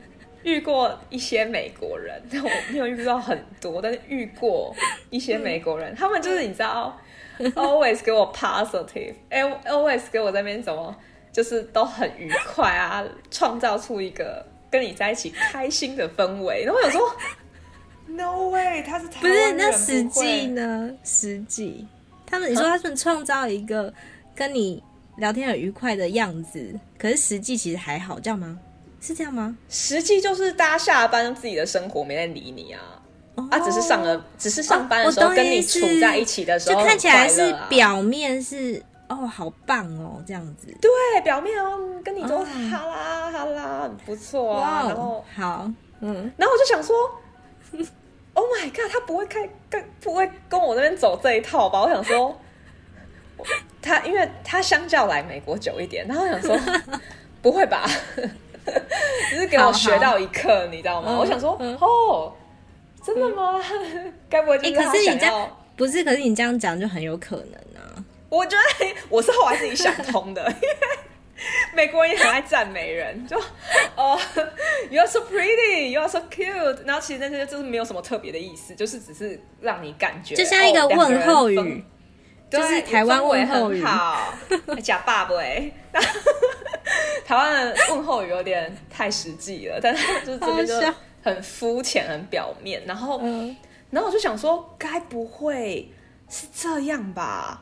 遇过一些美国人，但我没有遇到很多，但是遇过一些美国人，他们就是你知道，always 给我 positive，always 给我在那边怎么，就是都很愉快啊，创造出一个跟你在一起开心的氛围。然后有时候，no way，他是不是那实际呢？实际，他们你说他们创造一个跟你聊天很愉快的样子，可是实际其实还好，这样吗？是这样吗？实际就是大家下了班自己的生活没人理你啊，哦、啊，只是上了，只是上班的时候跟你处在一起的时候、啊，就看起来是表面是哦，好棒哦，这样子。对，表面哦，跟你都哈啦哈啦，很不错啊。然后好，嗯，然后我就想说，Oh my god，他不会开跟不会跟我那边走这一套吧？我想说，他因为他相较来美国久一点，然后我想说，不会吧？只是给我学到一课，你知道吗？嗯、我想说，嗯、哦，真的吗？该、嗯、不会就是他想要、欸、可是你这样不是？可是你这样讲就很有可能啊！我觉得我是后来自己想通的，因为美国人也很爱赞美人，就哦、uh,，You are so pretty, you are so cute。然后其实那些就是没有什么特别的意思，就是只是让你感觉就像一个问候语。就是台湾问候语好，假爸爸哎，台湾的问候语有点太实际了，但是就是这边就很肤浅、很表面。然后，嗯、然后我就想说，该不会是这样吧？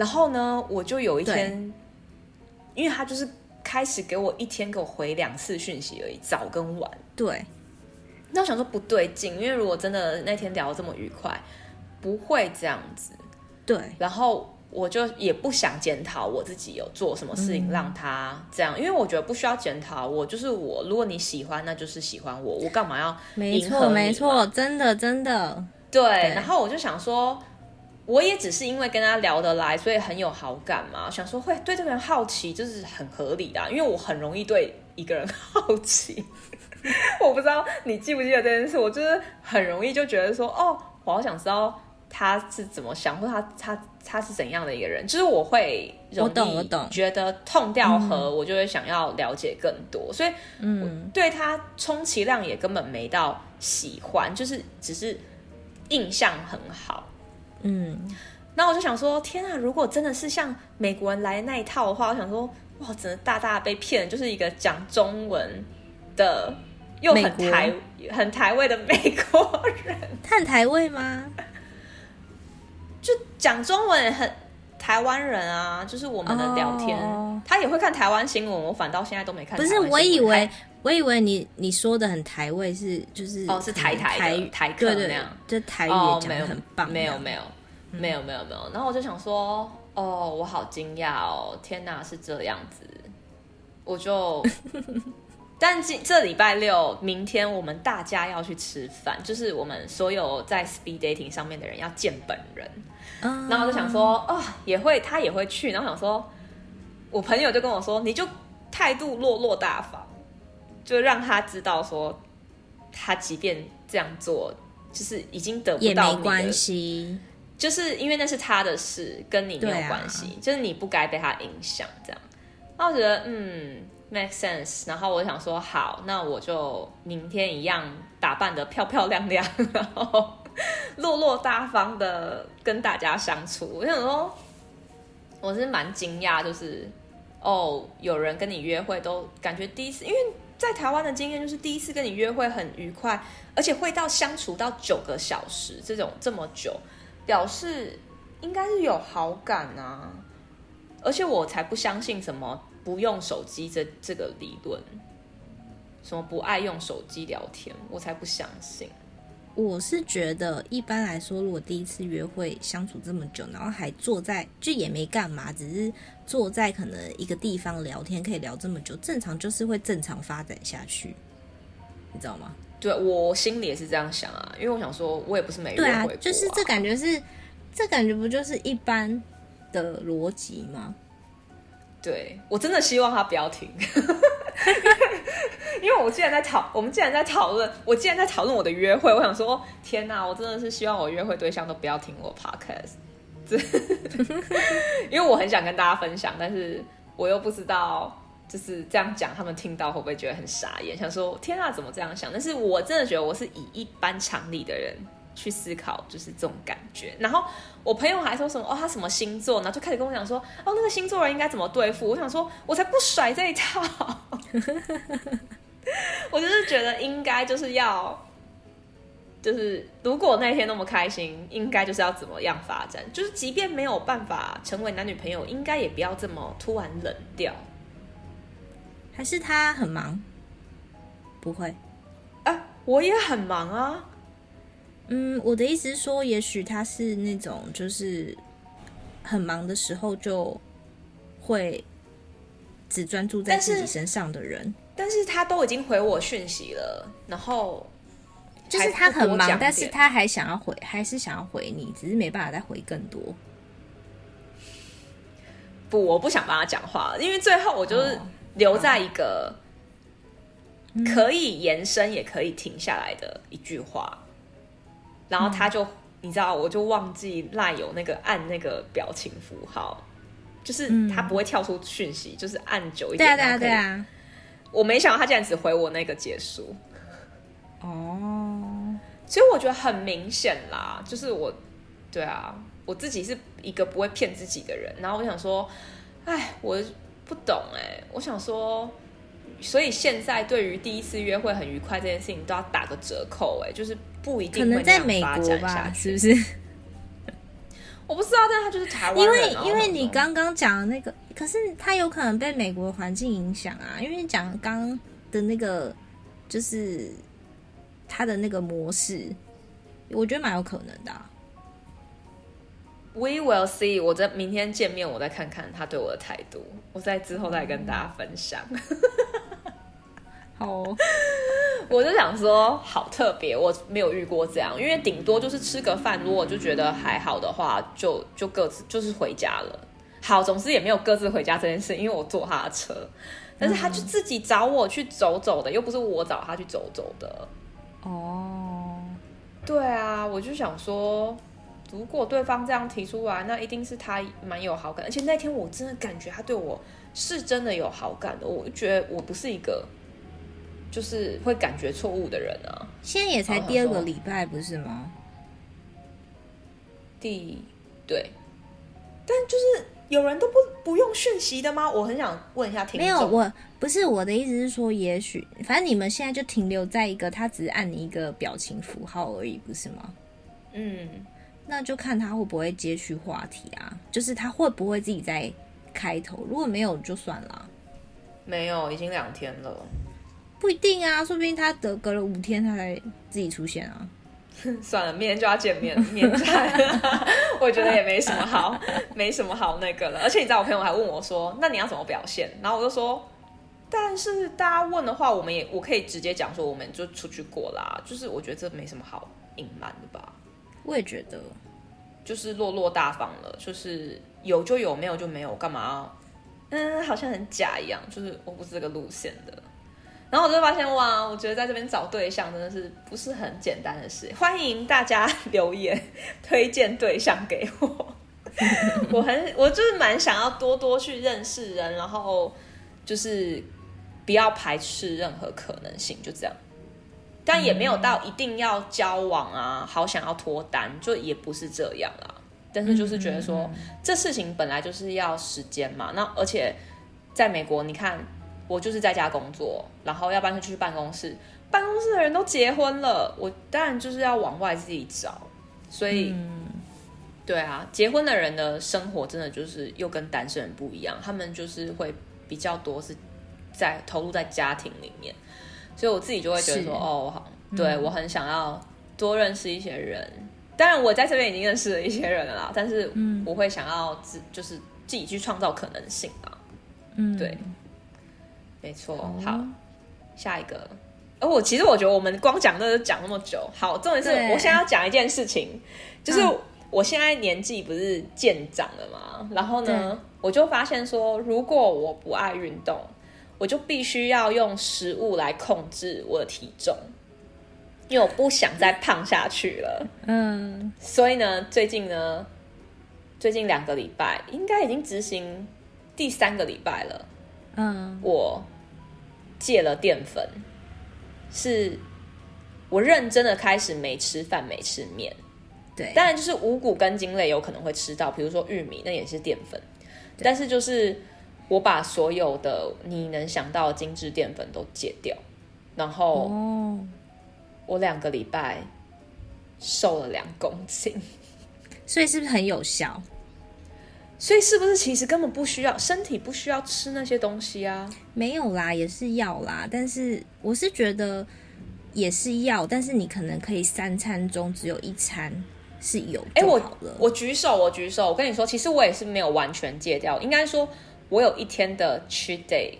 然后呢，我就有一天，因为他就是开始给我一天给我回两次讯息而已，早跟晚。对。那我想说不对劲，因为如果真的那天聊得这么愉快，不会这样子。对，然后我就也不想检讨我自己有做什么事情让他这样，嗯、因为我觉得不需要检讨，我就是我。如果你喜欢，那就是喜欢我，我干嘛要？没错，没错，真的，真的。对，对然后我就想说，我也只是因为跟他聊得来，所以很有好感嘛。想说会对这个人好奇，就是很合理的，因为我很容易对一个人好奇。我不知道你记不记得这件事，我就是很容易就觉得说，哦，我好想知道。他是怎么想，或者他他他是怎样的一个人？就是我会容易觉得痛掉河，我就会想要了解更多。嗯、所以，嗯，对他充其量也根本没到喜欢，就是只是印象很好。嗯，那我就想说，天啊，如果真的是像美国人来那一套的话，我想说，哇，真的大大被骗，就是一个讲中文的又很台很台味的美国人。他很台味吗？就讲中文很台湾人啊，就是我们的聊天，oh. 他也会看台湾新闻，我反倒现在都没看。不是，我以为我以为你你说的很台味是就是哦是台台台台客那样，就台语讲的很棒，哦，没有没有没有没有没有。然后我就想说，哦，我好惊讶哦，天哪，是这样子，我就。但今这礼拜六，明天我们大家要去吃饭，就是我们所有在 speed dating 上面的人要见本人。Uh... 然后我就想说，哦，也会他也会去。然后想说，我朋友就跟我说，你就态度落落大方，就让他知道说，他即便这样做，就是已经得不到你的关系，就是因为那是他的事，跟你没有关系，啊、就是你不该被他影响。这样，那我觉得，嗯。Make sense，然后我想说好，那我就明天一样打扮的漂漂亮亮，然后落落大方的跟大家相处。我想说，我是蛮惊讶，就是哦，有人跟你约会都感觉第一次，因为在台湾的经验就是第一次跟你约会很愉快，而且会到相处到九个小时这种这么久，表示应该是有好感啊，而且我才不相信什么。不用手机这这个理论，什么不爱用手机聊天，我才不相信。我是觉得一般来说，如果第一次约会相处这么久，然后还坐在就也没干嘛，只是坐在可能一个地方聊天，可以聊这么久，正常就是会正常发展下去，你知道吗？对，我心里也是这样想啊，因为我想说，我也不是没约会过啊。对啊，就是这感觉是，这感觉不就是一般的逻辑吗？对，我真的希望他不要停，因为我既然在讨，我们既然在讨论，我既然在讨论我的约会，我想说，天哪，我真的是希望我约会对象都不要听我 podcast，这 因为我很想跟大家分享，但是我又不知道就是这样讲，他们听到会不会觉得很傻眼，想说天哪，怎么这样想？但是我真的觉得我是以一般常理的人。去思考就是这种感觉，然后我朋友还说什么哦，他什么星座，然后就开始跟我讲说哦，那个星座人应该怎么对付。我想说，我才不甩这一套，我就是觉得应该就是要，就是如果那天那么开心，应该就是要怎么样发展，就是即便没有办法成为男女朋友，应该也不要这么突然冷掉。还是他很忙？不会，啊，我也很忙啊。嗯，我的意思是说，也许他是那种就是很忙的时候就会只专注在自己身上的人。但是，他都已经回我讯息了，然后就是他很忙，但是他还想要回，还是想要回你，只是没办法再回更多。不，我不想帮他讲话，因为最后我就是留在一个可以延伸也可以停下来的一句话。然后他就、嗯，你知道，我就忘记赖有那个按那个表情符号，就是他不会跳出讯息，嗯、就是按久一点。对啊，对啊。我没想到他竟然只回我那个结束。哦。所以我觉得很明显啦，就是我，对啊，我自己是一个不会骗自己的人。然后我想说，哎，我不懂哎，我想说，所以现在对于第一次约会很愉快这件事情，都要打个折扣哎，就是。不一定会这样发展下去，是不是？我不知道，但他就是台湾人。因为因为你刚刚讲的那个，可是他有可能被美国环境影响啊。因为讲刚的那个，就是他的那个模式，我觉得蛮有可能的啊。We will see。我在明天见面，我再看看他对我的态度，我在之后再跟大家分享。好。我就想说，好特别，我没有遇过这样，因为顶多就是吃个饭，如果就觉得还好的话，就就各自就是回家了。好，总之也没有各自回家这件事，因为我坐他的车，但是他就自己找我去走走的，又不是我找他去走走的。哦，对啊，我就想说，如果对方这样提出来，那一定是他蛮有好感，而且那天我真的感觉他对我是真的有好感的，我就觉得我不是一个。就是会感觉错误的人啊！现在也才第二个礼拜，不是吗？第对但就是有人都不不用讯息的吗？我很想问一下听众。没有，我不是我的意思是说，也许反正你们现在就停留在一个他只是按你一个表情符号而已，不是吗？嗯，那就看他会不会接续话题啊，就是他会不会自己在开头，如果没有就算了。没有，已经两天了。不一定啊，说不定他得隔了五天他才自己出现啊。算了，明天就要见面，面战，我觉得也没什么好，没什么好那个了。而且你知道，我朋友还问我说：“那你要怎么表现？”然后我就说：“但是大家问的话，我们也我可以直接讲说，我们就出去过啦。就是我觉得这没什么好隐瞒的吧。”我也觉得，就是落落大方了，就是有就有，没有就没有，干嘛？嗯，好像很假一样。就是我不是这个路线的。然后我就发现哇，我觉得在这边找对象真的是不是很简单的事。欢迎大家留言 推荐对象给我，我很我就是蛮想要多多去认识人，然后就是不要排斥任何可能性，就这样。但也没有到一定要交往啊，好想要脱单，就也不是这样啦。但是就是觉得说，这事情本来就是要时间嘛。那而且在美国，你看。我就是在家工作，然后要不然就去办公室。办公室的人都结婚了，我当然就是要往外自己找。所以，嗯、对啊，结婚的人的生活真的就是又跟单身人不一样，他们就是会比较多是在投入在家庭里面。所以我自己就会觉得说，哦，好，对、嗯、我很想要多认识一些人。当然，我在这边已经认识了一些人了啦，但是我会想要自就是自己去创造可能性啊。嗯，对。没错，好，下一个。哦，我其实我觉得我们光讲这个讲那么久，好，重点是我现在要讲一件事情，就是我现在年纪不是渐长了嘛，然后呢，我就发现说，如果我不爱运动，我就必须要用食物来控制我的体重，因为我不想再胖下去了。嗯，所以呢，最近呢，最近两个礼拜应该已经执行第三个礼拜了。嗯，我戒了淀粉，是我认真的开始没吃饭，没吃面。对，当然就是五谷根茎类有可能会吃到，比如说玉米，那也是淀粉。但是就是我把所有的你能想到的精致淀粉都戒掉，然后我两个礼拜瘦了两公斤，所以是不是很有效？所以是不是其实根本不需要，身体不需要吃那些东西啊？没有啦，也是要啦。但是我是觉得也是要，但是你可能可以三餐中只有一餐是有。哎、欸，我我举手，我举手。我跟你说，其实我也是没有完全戒掉。应该说，我有一天的 cheat day，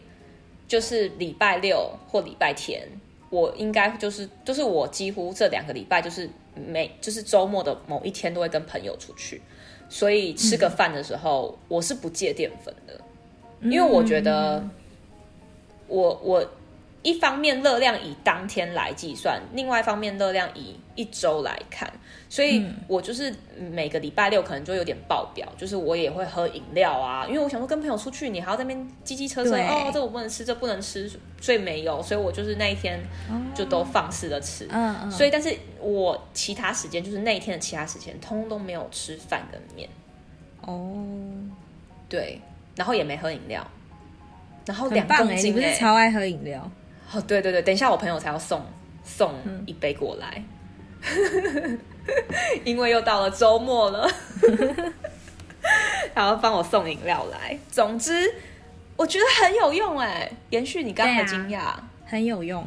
就是礼拜六或礼拜天，我应该就是就是我几乎这两个礼拜就是每就是周末的某一天都会跟朋友出去。所以吃个饭的时候，嗯、我是不戒淀粉的，因为我觉得我，我我一方面热量以当天来计算，另外一方面热量以一周来看，所以我就是每个礼拜六可能就有点爆表，就是我也会喝饮料啊，因为我想说跟朋友出去，你还要在那边叽叽车车，哦，这我不能吃，这不能吃，所以没有，所以我就是那一天就都放肆的吃，嗯嗯，所以但是我其他时间就是那一天的其他时间，通通都没有吃饭跟面，哦，对，然后也没喝饮料，然后两公斤，欸，你不是超爱喝饮料？哦，对对对，等一下我朋友才要送送一杯过来。因为又到了周末了，然后帮我送饮料来。总之，我觉得很有用哎，延续你刚刚的惊讶，啊，很有用。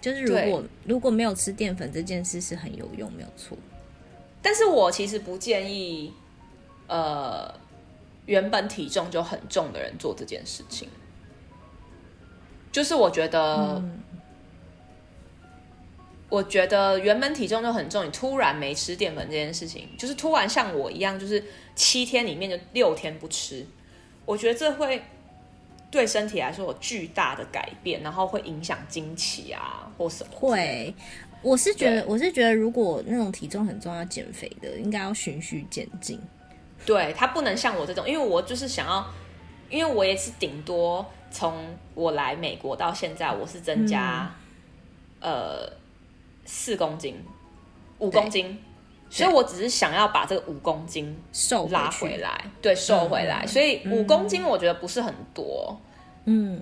就是如果如果没有吃淀粉这件事是很有用，没有错。但是我其实不建议，呃，原本体重就很重的人做这件事情。就是我觉得。嗯我觉得原本体重就很重，你突然没吃淀粉这件事情，就是突然像我一样，就是七天里面就六天不吃，我觉得这会对身体来说有巨大的改变，然后会影响经期啊或什么。会，我是觉得，我是觉得，如果那种体重很重要减肥的，应该要循序渐进。对，他不能像我这种，因为我就是想要，因为我也是顶多从我来美国到现在，我是增加，嗯、呃。四公斤，五公斤，所以我只是想要把这个五公斤瘦拉回来，对，瘦回来。嗯、所以五公斤我觉得不是很多，嗯，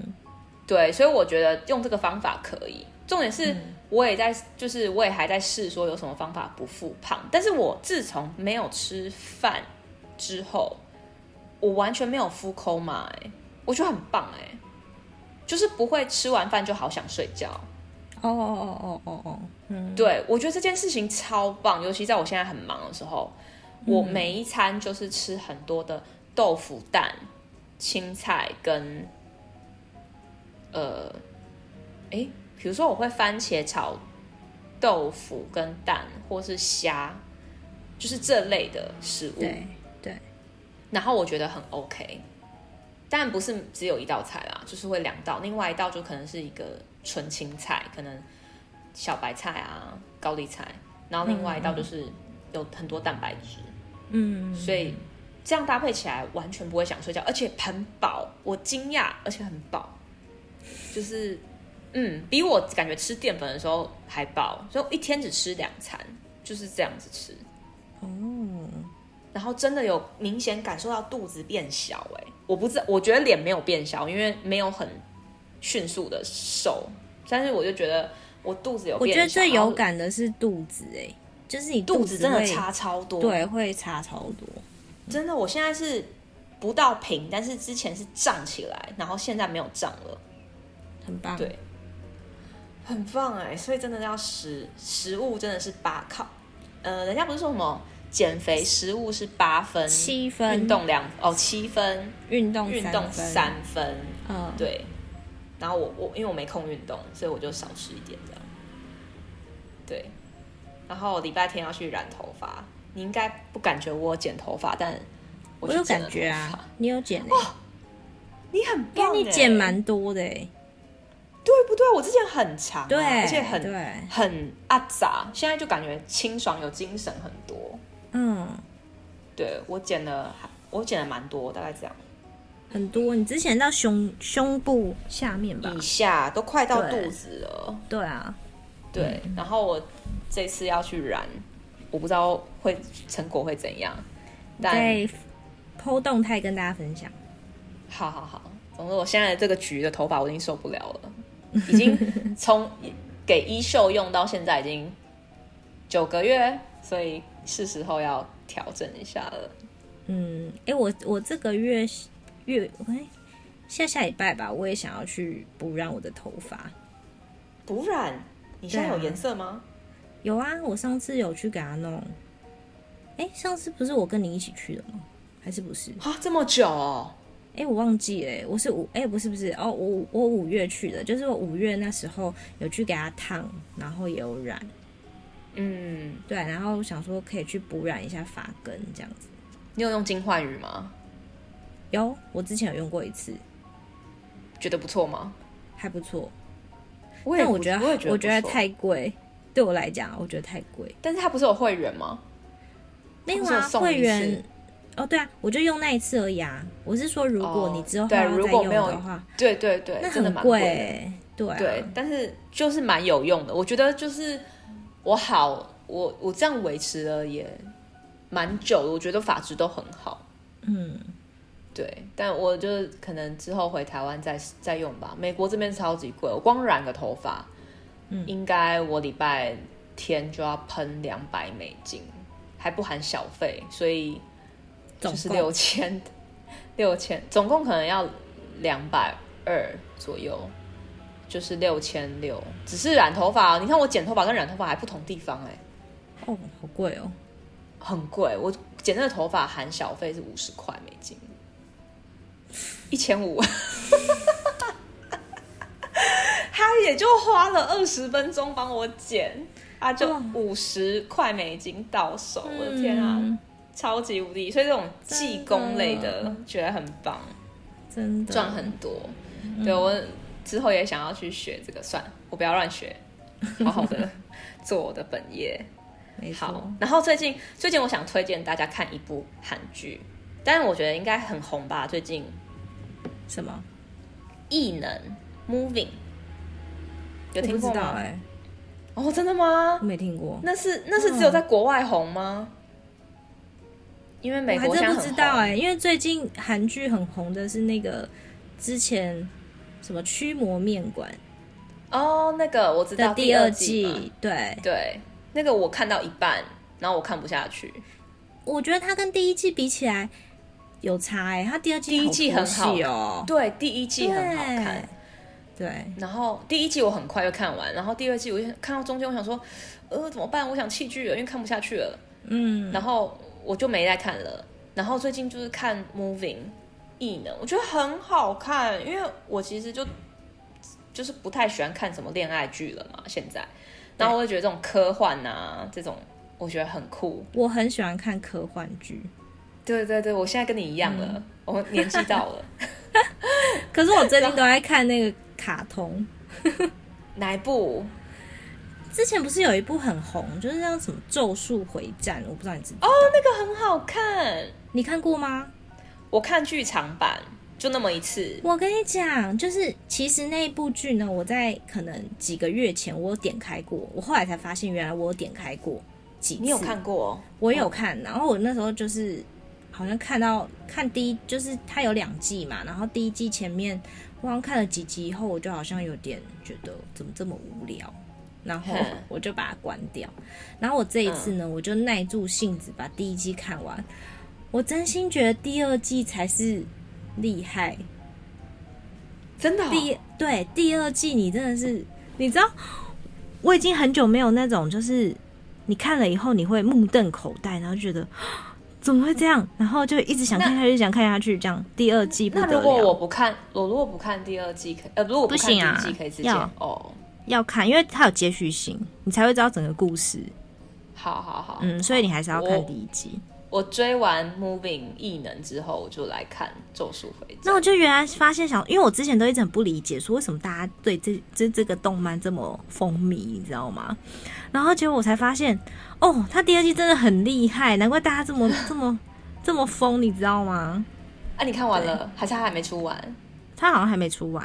对，所以我觉得用这个方法可以。重点是，我也在，就是我也还在试说有什么方法不复胖。但是我自从没有吃饭之后，我完全没有 food coma，哎，我觉得很棒，哎，就是不会吃完饭就好想睡觉。哦哦哦哦哦哦，嗯，对，我觉得这件事情超棒，尤其在我现在很忙的时候，我每一餐就是吃很多的豆腐、蛋、青菜跟，呃，哎，比如说我会番茄炒豆腐跟蛋，或是虾，就是这类的食物，对对，然后我觉得很 OK，但不是只有一道菜啦，就是会两道，另外一道就可能是一个。纯青菜，可能小白菜啊、高丽菜，然后另外一道就是有很多蛋白质，嗯，所以这样搭配起来完全不会想睡觉，而且很饱，我惊讶，而且很饱，就是嗯，比我感觉吃淀粉的时候还饱，所以一天只吃两餐，就是这样子吃，哦，然后真的有明显感受到肚子变小，哎，我不知道，我觉得脸没有变小，因为没有很。迅速的瘦，但是我就觉得我肚子有变小。我觉得最有感的是肚子，哎，就是你肚子，肚子真的差超多，对，会差超多。真的，我现在是不到平，但是之前是胀起来，然后现在没有胀了，很棒，对，很棒哎！所以真的要食食物真的是八靠，呃，人家不是说什么减肥食物是八分，七分运动两哦七分，运动运动三分，嗯，对。然后我我因为我没空运动，所以我就少吃一点这样。对，然后礼拜天要去染头发，你应该不感觉我剪头发，但我，我有感觉啊，你有剪哦，你很棒，因为你剪蛮多的哎，对不对？我之前很长，对，而且很对很阿杂，现在就感觉清爽有精神很多。嗯，对我剪了，我剪了蛮多，大概这样。很多，你之前到胸胸部下面吧，以下都快到肚子了。对，对啊，对。然后我这次要去染，我不知道会成果会怎样。但剖动态跟大家分享。好好好，总之我现在这个橘的头发我已经受不了了，已经从给衣袖用到现在已经九个月，所以是时候要调整一下了。嗯，哎、欸，我我这个月。月哎，下下礼拜吧，我也想要去补染我的头发。补染？你现在有颜色吗？啊？有啊，我上次有去给他弄。哎，上次不是我跟你一起去的吗？还是不是？啊，这么久哦！哎，我忘记了，我是五哎，不是不是哦，我我五月去的，就是我五月那时候有去给他烫，然后也有染。嗯，对，然后想说可以去补染一下发根这样子。你有用金焕羽吗？有，我之前有用过一次，觉得不错吗？还不错，我但我觉得，我觉得，太贵，对我来讲，我觉得太贵。但是他不是有会员吗？没有啊，会员哦，对啊，我就用那一次而已啊。我是说，如果你之后还要再用的话，对对对，那很贵，欸，对、啊、对，但是就是蛮有用的。我觉得就是我好，我我这样维持了也蛮久的，我觉得发质都很好，嗯。对，但我就可能之后回台湾再再用吧。美国这边超级贵，我光染个头发，嗯，应该我礼拜天就要喷两百美金，还不含小费，所以就是六千六千，总共可能要两百二左右，就是六千六。只是染头发，你看我剪头发跟染头发还不同地方哎、欸，哦，好贵哦，很贵。我剪那个头发含小费是五十块美金。一千五，他也就花了二十分钟帮我剪，啊，就五十块美金到手，我的天啊，嗯、超级无敌！所以这种技工类的，的觉得很棒，真的赚很多。对，我之后也想要去学这个，算了，我不要乱学，好好的做我的本业。好，然后最近最近我想推荐大家看一部韩剧，但是我觉得应该很红吧，最近。什么？异能 Moving 有听过吗？哎、欸，哦，真的吗？我没听过。那是那是只有在国外红吗？嗯、因为美国还真不知道哎、欸，因为最近韩剧很红的是那个之前什么驱魔面馆。哦，那个我知道第二季，对对，那个我看到一半，然后我看不下去。我觉得它跟第一季比起来有差哎、欸，它第二季、喔、第一季很好哦，对，第一季很好看。对，然后第一季我很快就看完，然后第二季我就看到中间，我想说，呃，怎么办？我想弃剧了，因为看不下去了。嗯，然后我就没再看了。然后最近就是看《Moving》异能，我觉得很好看，因为我其实就 就是不太喜欢看什么恋爱剧了嘛，现在。然后我会觉得这种科幻啊，这种我觉得很酷。我很喜欢看科幻剧。对对对，我现在跟你一样了，嗯、我年纪到了。可是我最近都在看那个。卡通 哪一部？之前不是有一部很红，就是那什么《咒术回战》，我不知道你知道哦，那个很好看，你看过吗？我看剧场版就那么一次。我跟你讲，就是其实那一部剧呢，我在可能几个月前我有点开过，我后来才发现原来我有点开过几次。你有看过？我有看，然后我那时候就是好像看到看第一，就是它有两季嘛，然后第一季前面。我刚看了几集以后，我就好像有点觉得怎么这么无聊，然后我就把它关掉。然后我这一次呢，我就耐住性子把第一季看完。我真心觉得第二季才是厉害，真的哦。第对第二季，你真的是你知道，我已经很久没有那种就是你看了以后你会目瞪口呆，然后觉得。怎么会这样？然后就一直想看下去，想看下去，这样第二季。那如果我不看，我如果不看第二季，可呃，如果不看第一季可以直接哦，要看，因为它有接续性，你才会知道整个故事。好好好，嗯，所以你还是要看第一季。我追完《Moving》异能之后，我就来看《咒术回战》。那我就原来发现想，因为我之前都一直很不理解，说为什么大家对这这这个动漫这么风靡，你知道吗？然后结果我才发现，哦，他第二季真的很厉害，难怪大家这么这么这么疯，你知道吗？啊，你看完了，还是他还没出完？他好像还没出完。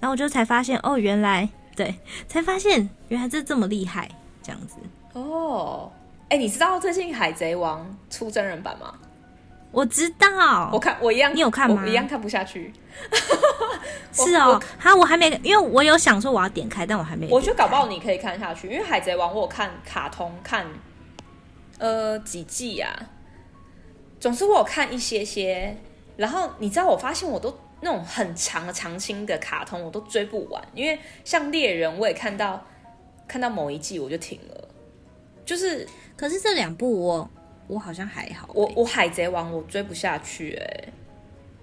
然后我就才发现，哦，原来对，才发现原来这这么厉害，这样子哦。哎、欸，你知道最近《海贼王》出真人版吗？我知道，我看我一样，你有看吗？我一样看不下去。是哦，好，我还没，因为我有想说我要点开，但我还没。我觉得搞不好你可以看下去，因为《海贼王》我有看卡通看，呃，几季啊？总之我有看一些些。然后你知道，我发现我都那种很长的长青的卡通我都追不完，因为像猎人我也看到看到某一季我就停了，就是。可是这两部我我好像还好，我我海贼王我追不下去哎，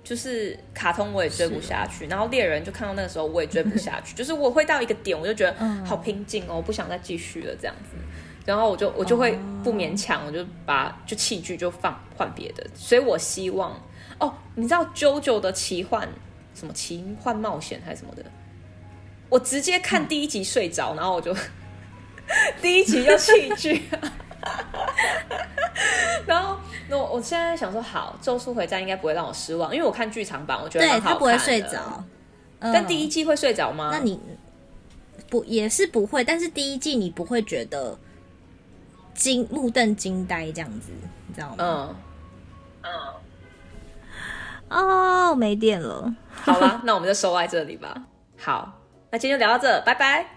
就是卡通我也追不下去，然后猎人就看到那个时候我也追不下去，就是我会到一个点我就觉得好瓶颈哦，我不想再继续了这样子，然后我就我就会不勉强，我就把就器具就放换别的，所以我希望哦，你知道 JoJo 的奇幻什么奇幻冒险还是什么的，我直接看第一集睡着，然后我就 第一集就弃剧。然后，那我我现在想说，好，《咒术回战》应该不会让我失望，因为我看剧场版，我觉得他不会睡着。但第一季会睡着吗？那你不也是不会？但是第一季你不会觉得惊目瞪惊呆这样子，你知道吗？嗯嗯。哦，没电了。好了，那我们就收在这里吧。好，那今天就聊到这，拜拜。